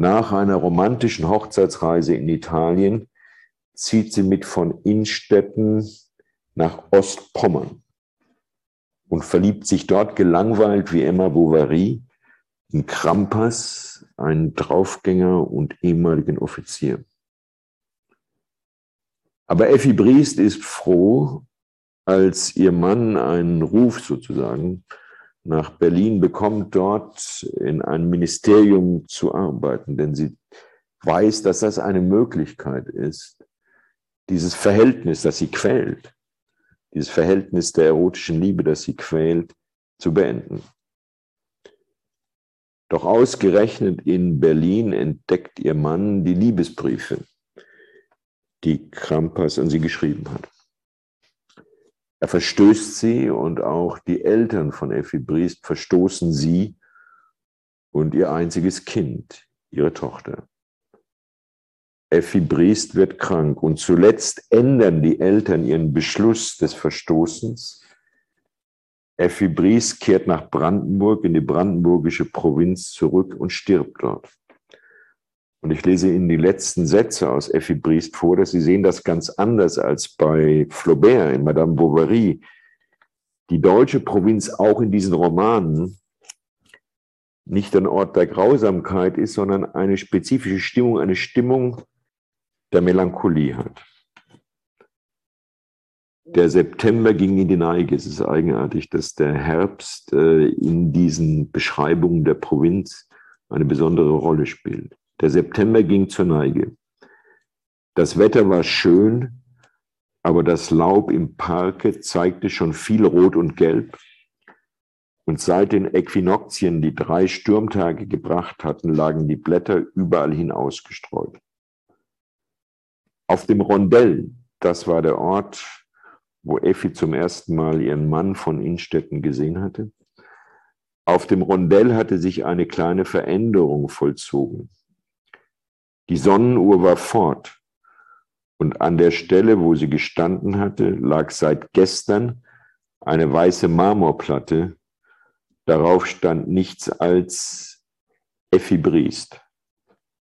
Nach einer romantischen Hochzeitsreise in Italien zieht sie mit von Innstetten nach Ostpommern und verliebt sich dort gelangweilt wie Emma Bovary in Krampas, einen Draufgänger und ehemaligen Offizier. Aber Effi Briest ist froh, als ihr Mann einen Ruf sozusagen nach Berlin bekommt, dort in einem Ministerium zu arbeiten, denn sie weiß, dass das eine Möglichkeit ist, dieses Verhältnis, das sie quält, dieses Verhältnis der erotischen Liebe, das sie quält, zu beenden. Doch ausgerechnet in Berlin entdeckt ihr Mann die Liebesbriefe, die Krampas an sie geschrieben hat. Er verstößt sie und auch die Eltern von Effi Briest verstoßen sie und ihr einziges Kind, ihre Tochter. Effi Briest wird krank und zuletzt ändern die Eltern ihren Beschluss des Verstoßens. Effi Briest kehrt nach Brandenburg in die brandenburgische Provinz zurück und stirbt dort. Und ich lese Ihnen die letzten Sätze aus Effi Briest vor, dass Sie sehen das ganz anders als bei Flaubert in Madame Bovary. Die deutsche Provinz auch in diesen Romanen nicht ein Ort der Grausamkeit ist, sondern eine spezifische Stimmung, eine Stimmung der Melancholie hat. Der September ging in die Neige. Es ist eigenartig, dass der Herbst äh, in diesen Beschreibungen der Provinz eine besondere Rolle spielt. Der September ging zur Neige. Das Wetter war schön, aber das Laub im Parke zeigte schon viel Rot und Gelb. Und seit den Äquinoxien, die drei Sturmtage gebracht hatten, lagen die Blätter überall hin ausgestreut. Auf dem Rondell, das war der Ort, wo Effi zum ersten Mal ihren Mann von Innstetten gesehen hatte, auf dem Rondell hatte sich eine kleine Veränderung vollzogen. Die Sonnenuhr war fort und an der Stelle, wo sie gestanden hatte, lag seit gestern eine weiße Marmorplatte. Darauf stand nichts als Effi Briest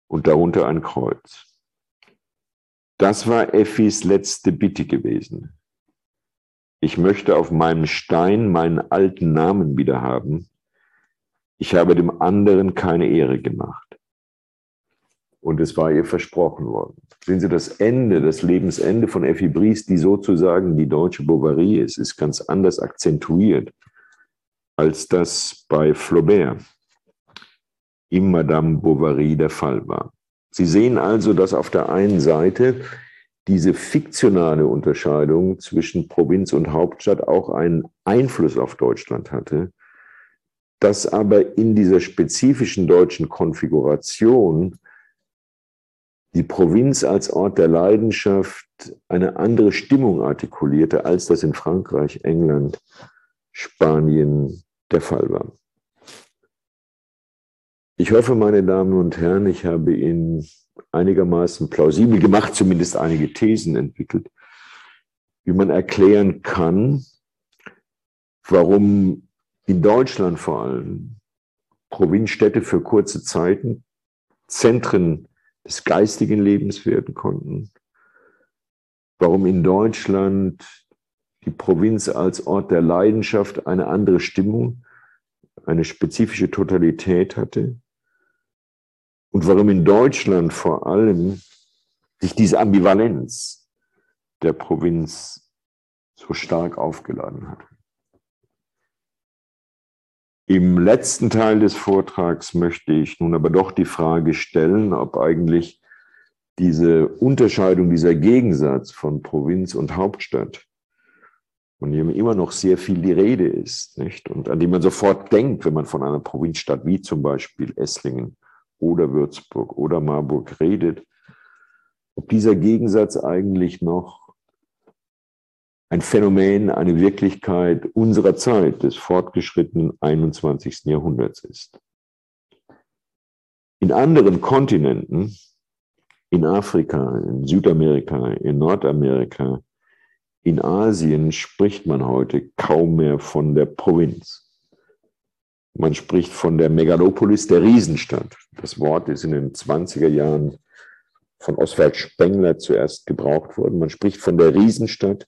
und darunter ein Kreuz. Das war Effis letzte Bitte gewesen. Ich möchte auf meinem Stein meinen alten Namen wieder haben. Ich habe dem anderen keine Ehre gemacht. Und es war ihr versprochen worden. Sehen Sie, das Ende, das Lebensende von Effi Briest, die sozusagen die deutsche Bovary ist, ist ganz anders akzentuiert als das bei Flaubert im Madame Bovary der Fall war. Sie sehen also, dass auf der einen Seite diese fiktionale Unterscheidung zwischen Provinz und Hauptstadt auch einen Einfluss auf Deutschland hatte, dass aber in dieser spezifischen deutschen Konfiguration die Provinz als Ort der Leidenschaft eine andere Stimmung artikulierte, als das in Frankreich, England, Spanien der Fall war. Ich hoffe, meine Damen und Herren, ich habe Ihnen einigermaßen plausibel gemacht, zumindest einige Thesen entwickelt, wie man erklären kann, warum in Deutschland vor allem Provinzstädte für kurze Zeiten Zentren des geistigen Lebens werden konnten, warum in Deutschland die Provinz als Ort der Leidenschaft eine andere Stimmung, eine spezifische Totalität hatte und warum in Deutschland vor allem sich diese Ambivalenz der Provinz so stark aufgeladen hat. Im letzten Teil des Vortrags möchte ich nun aber doch die Frage stellen, ob eigentlich diese Unterscheidung, dieser Gegensatz von Provinz und Hauptstadt, von dem immer noch sehr viel die Rede ist, nicht? Und an die man sofort denkt, wenn man von einer Provinzstadt wie zum Beispiel Esslingen oder Würzburg oder Marburg redet, ob dieser Gegensatz eigentlich noch ein Phänomen, eine Wirklichkeit unserer Zeit, des fortgeschrittenen 21. Jahrhunderts ist. In anderen Kontinenten, in Afrika, in Südamerika, in Nordamerika, in Asien spricht man heute kaum mehr von der Provinz. Man spricht von der Megalopolis, der Riesenstadt. Das Wort ist in den 20er Jahren von Oswald Spengler zuerst gebraucht worden. Man spricht von der Riesenstadt,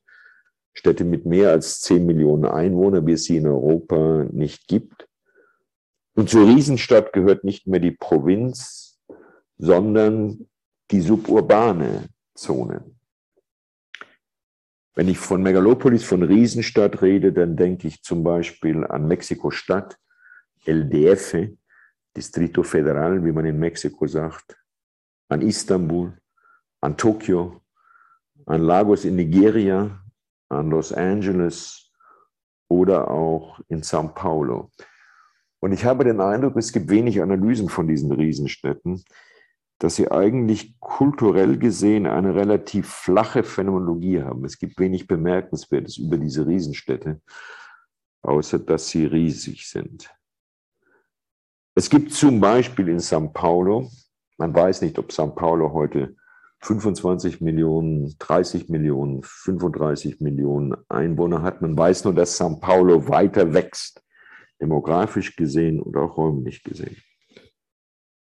Städte mit mehr als 10 Millionen Einwohnern, wie es sie in Europa nicht gibt. Und zur Riesenstadt gehört nicht mehr die Provinz, sondern die suburbane Zone. Wenn ich von Megalopolis, von Riesenstadt rede, dann denke ich zum Beispiel an Mexiko-Stadt, El DF, Distrito Federal, wie man in Mexiko sagt, an Istanbul, an Tokio, an Lagos in Nigeria, an Los Angeles oder auch in Sao Paulo. Und ich habe den Eindruck, es gibt wenig Analysen von diesen Riesenstädten, dass sie eigentlich kulturell gesehen eine relativ flache Phänomenologie haben. Es gibt wenig Bemerkenswertes über diese Riesenstädte, außer dass sie riesig sind. Es gibt zum Beispiel in São Paulo, man weiß nicht, ob São Paulo heute 25 Millionen, 30 Millionen, 35 Millionen Einwohner hat. Man weiß nur, dass São Paulo weiter wächst, demografisch gesehen und auch räumlich gesehen.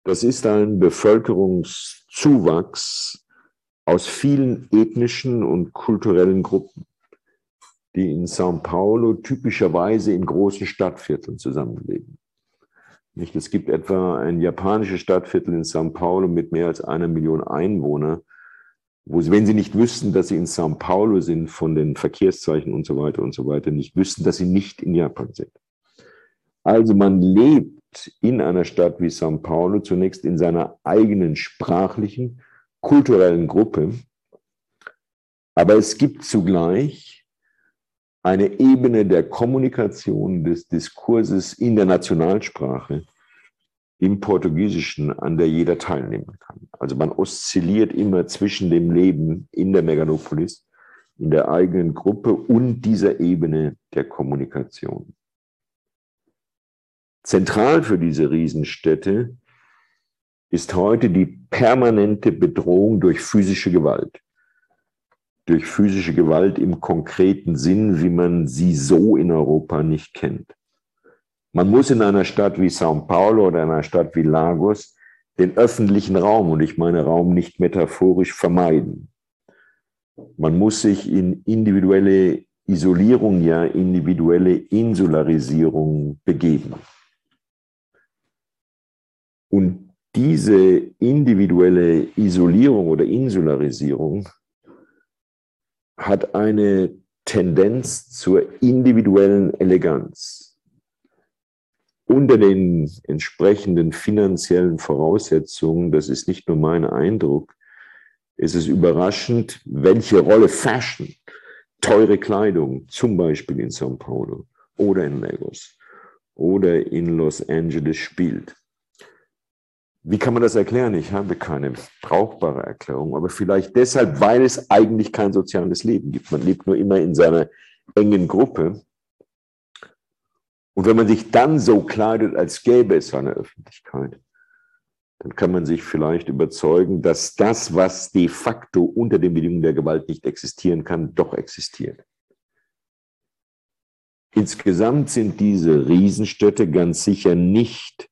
Das ist ein Bevölkerungszuwachs aus vielen ethnischen und kulturellen Gruppen, die in São Paulo typischerweise in großen Stadtvierteln zusammenleben. Nicht? Es gibt etwa ein japanisches Stadtviertel in São Paulo mit mehr als einer Million Einwohner, wo sie, wenn sie nicht wüssten, dass sie in São Paulo sind, von den Verkehrszeichen und so weiter und so weiter, nicht wüssten, dass sie nicht in Japan sind. Also man lebt in einer Stadt wie São Paulo zunächst in seiner eigenen sprachlichen, kulturellen Gruppe, Aber es gibt zugleich eine Ebene der Kommunikation, des Diskurses in der Nationalsprache, im Portugiesischen, an der jeder teilnehmen kann. Also man oszilliert immer zwischen dem Leben in der Megalopolis, in der eigenen Gruppe und dieser Ebene der Kommunikation. Zentral für diese Riesenstädte ist heute die permanente Bedrohung durch physische Gewalt. Durch physische Gewalt im konkreten Sinn, wie man sie so in Europa nicht kennt. Man muss in einer Stadt wie São Paulo oder einer Stadt wie Lagos den öffentlichen Raum, und ich meine Raum nicht metaphorisch, vermeiden. Man muss sich in individuelle Isolierung, ja individuelle Insularisierung begeben. Und diese individuelle Isolierung oder Insularisierung hat eine Tendenz zur individuellen Eleganz. Unter den entsprechenden finanziellen Voraussetzungen, das ist nicht nur mein Eindruck, ist es überraschend, welche Rolle Fashion, teure Kleidung, zum Beispiel in São Paulo oder in Lagos oder in Los Angeles spielt. Wie kann man das erklären? Ich habe keine brauchbare Erklärung, aber vielleicht deshalb, weil es eigentlich kein soziales Leben gibt. Man lebt nur immer in seiner engen Gruppe. Und wenn man sich dann so kleidet, als gäbe es eine Öffentlichkeit, dann kann man sich vielleicht überzeugen, dass das, was de facto unter den Bedingungen der Gewalt nicht existieren kann, doch existiert. Insgesamt sind diese Riesenstädte ganz sicher nicht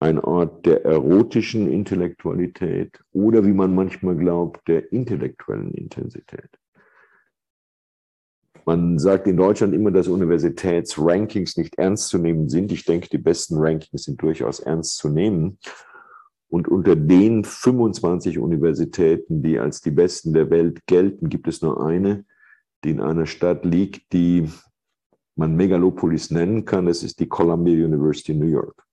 ein Ort der erotischen Intellektualität oder, wie man manchmal glaubt, der intellektuellen Intensität. Man sagt in Deutschland immer, dass Universitätsrankings nicht ernst zu nehmen sind. Ich denke, die besten Rankings sind durchaus ernst zu nehmen. Und unter den 25 Universitäten, die als die besten der Welt gelten, gibt es nur eine, die in einer Stadt liegt, die man Megalopolis nennen kann. Das ist die Columbia University in New York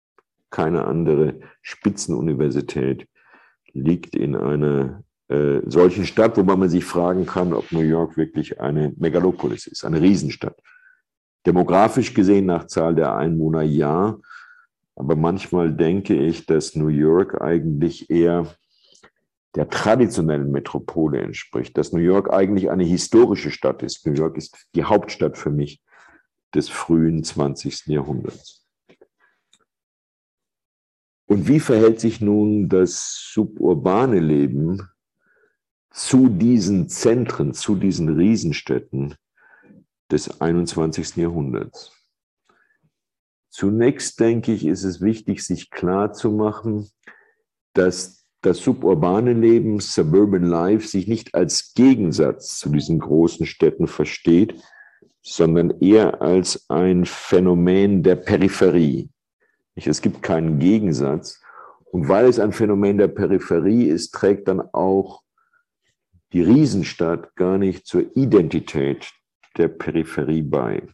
keine andere Spitzenuniversität liegt in einer äh, solchen Stadt, wobei man sich fragen kann, ob New York wirklich eine Megalopolis ist, eine Riesenstadt. Demografisch gesehen nach Zahl der Einwohner ja, aber manchmal denke ich, dass New York eigentlich eher der traditionellen Metropole entspricht, dass New York eigentlich eine historische Stadt ist. New York ist die Hauptstadt für mich des frühen 20. Jahrhunderts. Und wie verhält sich nun das suburbane Leben zu diesen Zentren, zu diesen Riesenstädten des 21. Jahrhunderts? Zunächst denke ich, ist es wichtig, sich klar zu machen, dass das suburbane Leben, Suburban Life, sich nicht als Gegensatz zu diesen großen Städten versteht, sondern eher als ein Phänomen der Peripherie, es gibt keinen Gegensatz. Und weil es ein Phänomen der Peripherie ist, trägt dann auch die Riesenstadt gar nicht zur Identität der Peripherie bei.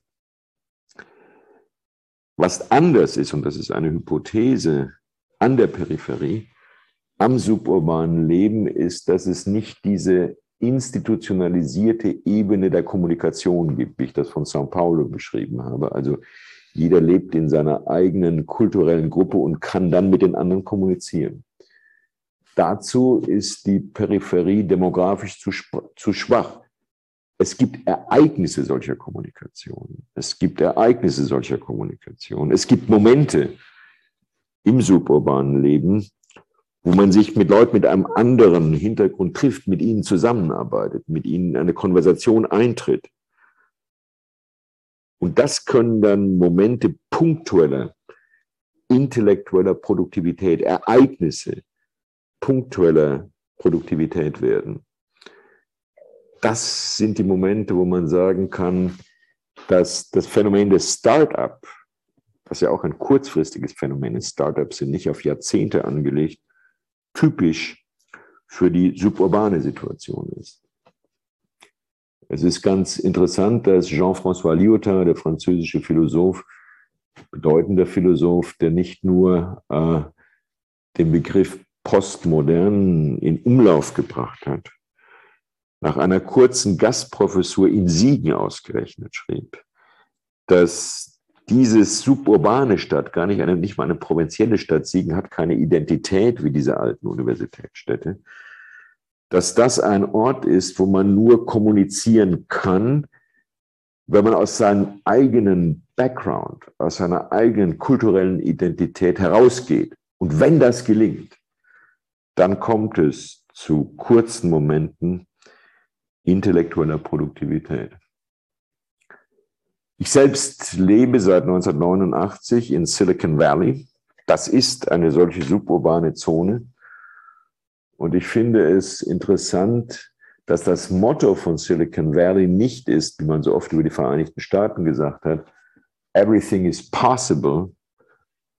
Was anders ist, und das ist eine Hypothese an der Peripherie, am suburbanen Leben, ist, dass es nicht diese institutionalisierte Ebene der Kommunikation gibt, wie ich das von São Paulo beschrieben habe. Also jeder lebt in seiner eigenen kulturellen Gruppe und kann dann mit den anderen kommunizieren. Dazu ist die Peripherie demografisch zu, zu schwach. Es gibt Ereignisse solcher Kommunikation. Es gibt Ereignisse solcher Kommunikation. Es gibt Momente im suburbanen Leben, wo man sich mit Leuten mit einem anderen Hintergrund trifft, mit ihnen zusammenarbeitet, mit ihnen in eine Konversation eintritt. Und das können dann Momente punktueller, intellektueller Produktivität, Ereignisse punktueller Produktivität werden. Das sind die Momente, wo man sagen kann, dass das Phänomen des Start-up, was ja auch ein kurzfristiges Phänomen ist, Startups sind nicht auf Jahrzehnte angelegt, typisch für die suburbane Situation ist. Es ist ganz interessant, dass Jean-François Lyotard, der französische Philosoph, bedeutender Philosoph, der nicht nur äh, den Begriff postmodern in Umlauf gebracht hat, nach einer kurzen Gastprofessur in Siegen ausgerechnet schrieb, dass diese suburbane Stadt, gar nicht eine, nicht mal eine provinzielle Stadt, Siegen hat keine Identität wie diese alten Universitätsstädte, dass das ein Ort ist, wo man nur kommunizieren kann, wenn man aus seinem eigenen Background, aus seiner eigenen kulturellen Identität herausgeht. Und wenn das gelingt, dann kommt es zu kurzen Momenten intellektueller Produktivität. Ich selbst lebe seit 1989 in Silicon Valley. Das ist eine solche suburbane Zone. Und ich finde es interessant, dass das Motto von Silicon Valley nicht ist, wie man so oft über die Vereinigten Staaten gesagt hat, everything is possible,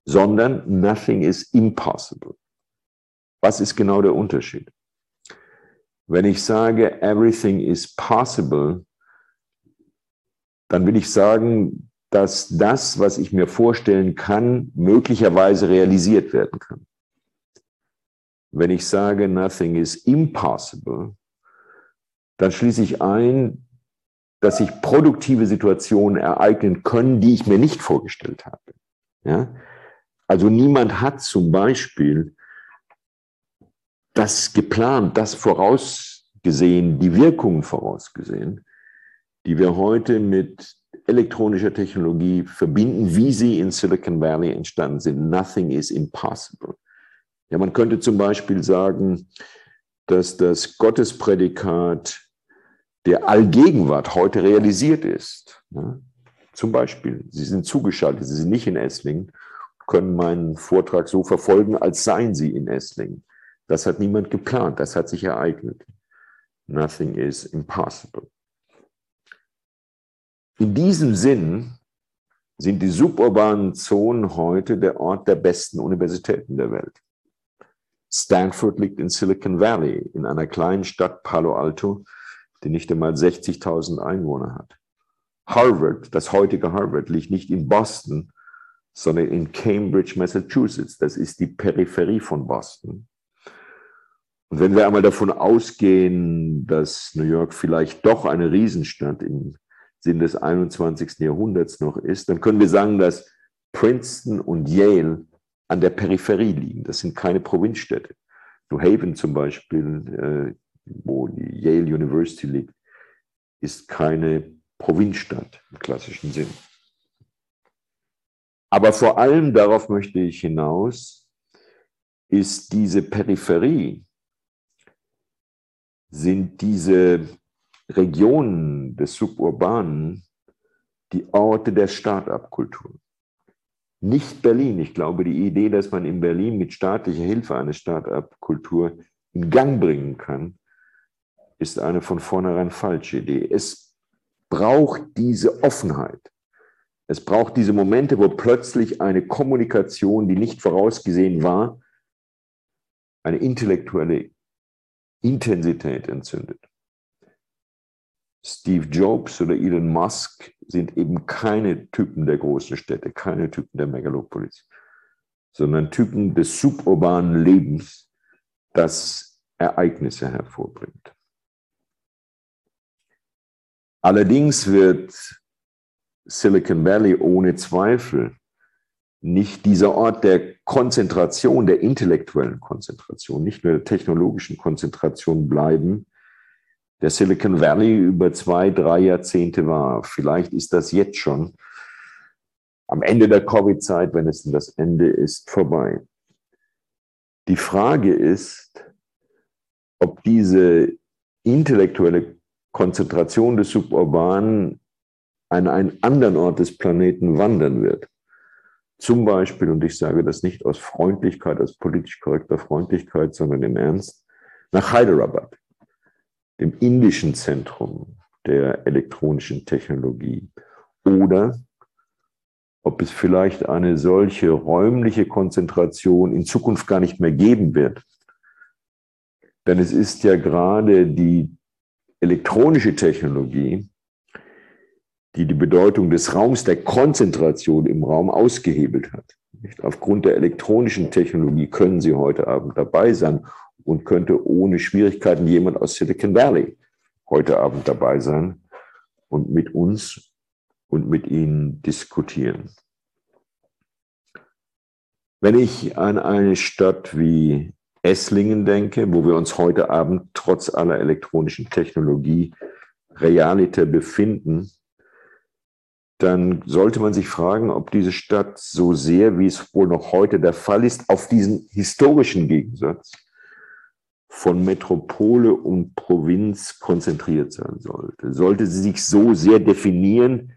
sondern nothing is impossible. Was ist genau der Unterschied? Wenn ich sage, everything is possible, dann will ich sagen, dass das, was ich mir vorstellen kann, möglicherweise realisiert werden kann. Wenn ich sage, nothing is impossible, dann schließe ich ein, dass sich produktive Situationen ereignen können, die ich mir nicht vorgestellt habe. Ja? Also niemand hat zum Beispiel das geplant, das vorausgesehen, die Wirkungen vorausgesehen, die wir heute mit elektronischer Technologie verbinden, wie sie in Silicon Valley entstanden sind. Nothing is impossible. Ja, man könnte zum Beispiel sagen, dass das Gottesprädikat der Allgegenwart heute realisiert ist. Ja, zum Beispiel, Sie sind zugeschaltet, Sie sind nicht in Esslingen, können meinen Vortrag so verfolgen, als seien Sie in Esslingen. Das hat niemand geplant, das hat sich ereignet. Nothing is impossible. In diesem Sinn sind die suburbanen Zonen heute der Ort der besten Universitäten der Welt. Stanford liegt in Silicon Valley, in einer kleinen Stadt Palo Alto, die nicht einmal 60.000 Einwohner hat. Harvard, das heutige Harvard, liegt nicht in Boston, sondern in Cambridge, Massachusetts. Das ist die Peripherie von Boston. Und wenn wir einmal davon ausgehen, dass New York vielleicht doch eine Riesenstadt im Sinn des 21. Jahrhunderts noch ist, dann können wir sagen, dass Princeton und Yale an der Peripherie liegen. Das sind keine Provinzstädte. New Haven zum Beispiel, äh, wo die Yale University liegt, ist keine Provinzstadt im klassischen Sinn. Aber vor allem, darauf möchte ich hinaus, ist diese Peripherie, sind diese Regionen des Suburbanen die Orte der Start-up-Kultur. Nicht Berlin. Ich glaube, die Idee, dass man in Berlin mit staatlicher Hilfe eine Start-up-Kultur in Gang bringen kann, ist eine von vornherein falsche Idee. Es braucht diese Offenheit. Es braucht diese Momente, wo plötzlich eine Kommunikation, die nicht vorausgesehen war, eine intellektuelle Intensität entzündet. Steve Jobs oder Elon Musk sind eben keine Typen der großen Städte, keine Typen der Megalopolis, sondern Typen des suburbanen Lebens, das Ereignisse hervorbringt. Allerdings wird Silicon Valley ohne Zweifel nicht dieser Ort der Konzentration, der intellektuellen Konzentration, nicht nur der technologischen Konzentration bleiben, der Silicon Valley über zwei, drei Jahrzehnte war. Vielleicht ist das jetzt schon am Ende der Covid-Zeit, wenn es denn das Ende ist, vorbei. Die Frage ist, ob diese intellektuelle Konzentration des Suburbanen an einen anderen Ort des Planeten wandern wird. Zum Beispiel, und ich sage das nicht aus Freundlichkeit, aus politisch korrekter Freundlichkeit, sondern im Ernst, nach Hyderabad, dem indischen Zentrum der elektronischen Technologie. Oder ob es vielleicht eine solche räumliche Konzentration in Zukunft gar nicht mehr geben wird. Denn es ist ja gerade die elektronische Technologie, die die Bedeutung des Raums, der Konzentration im Raum ausgehebelt hat. Aufgrund der elektronischen Technologie können Sie heute Abend dabei sein und könnte ohne Schwierigkeiten jemand aus Silicon Valley heute Abend dabei sein und mit uns und mit Ihnen diskutieren. Wenn ich an eine Stadt wie Esslingen denke, wo wir uns heute Abend trotz aller elektronischen Technologie realiter befinden, dann sollte man sich fragen, ob diese Stadt so sehr, wie es wohl noch heute der Fall ist, auf diesen historischen Gegensatz von Metropole und Provinz konzentriert sein sollte. Sollte sie sich so sehr definieren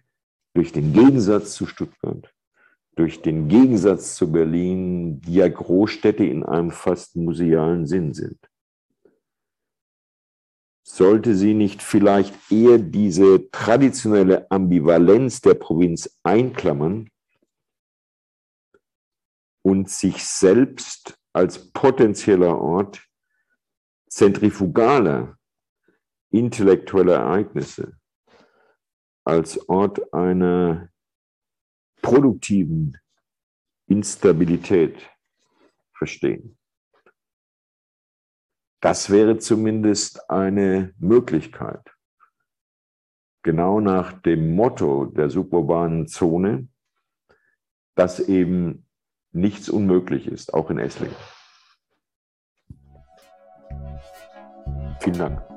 durch den Gegensatz zu Stuttgart, durch den Gegensatz zu Berlin, die ja Großstädte in einem fast musealen Sinn sind sollte sie nicht vielleicht eher diese traditionelle Ambivalenz der Provinz einklammern und sich selbst als potenzieller Ort zentrifugaler intellektueller Ereignisse, als Ort einer produktiven Instabilität verstehen. Das wäre zumindest eine Möglichkeit. Genau nach dem Motto der suburbanen Zone, dass eben nichts unmöglich ist, auch in Esslingen. Vielen Dank.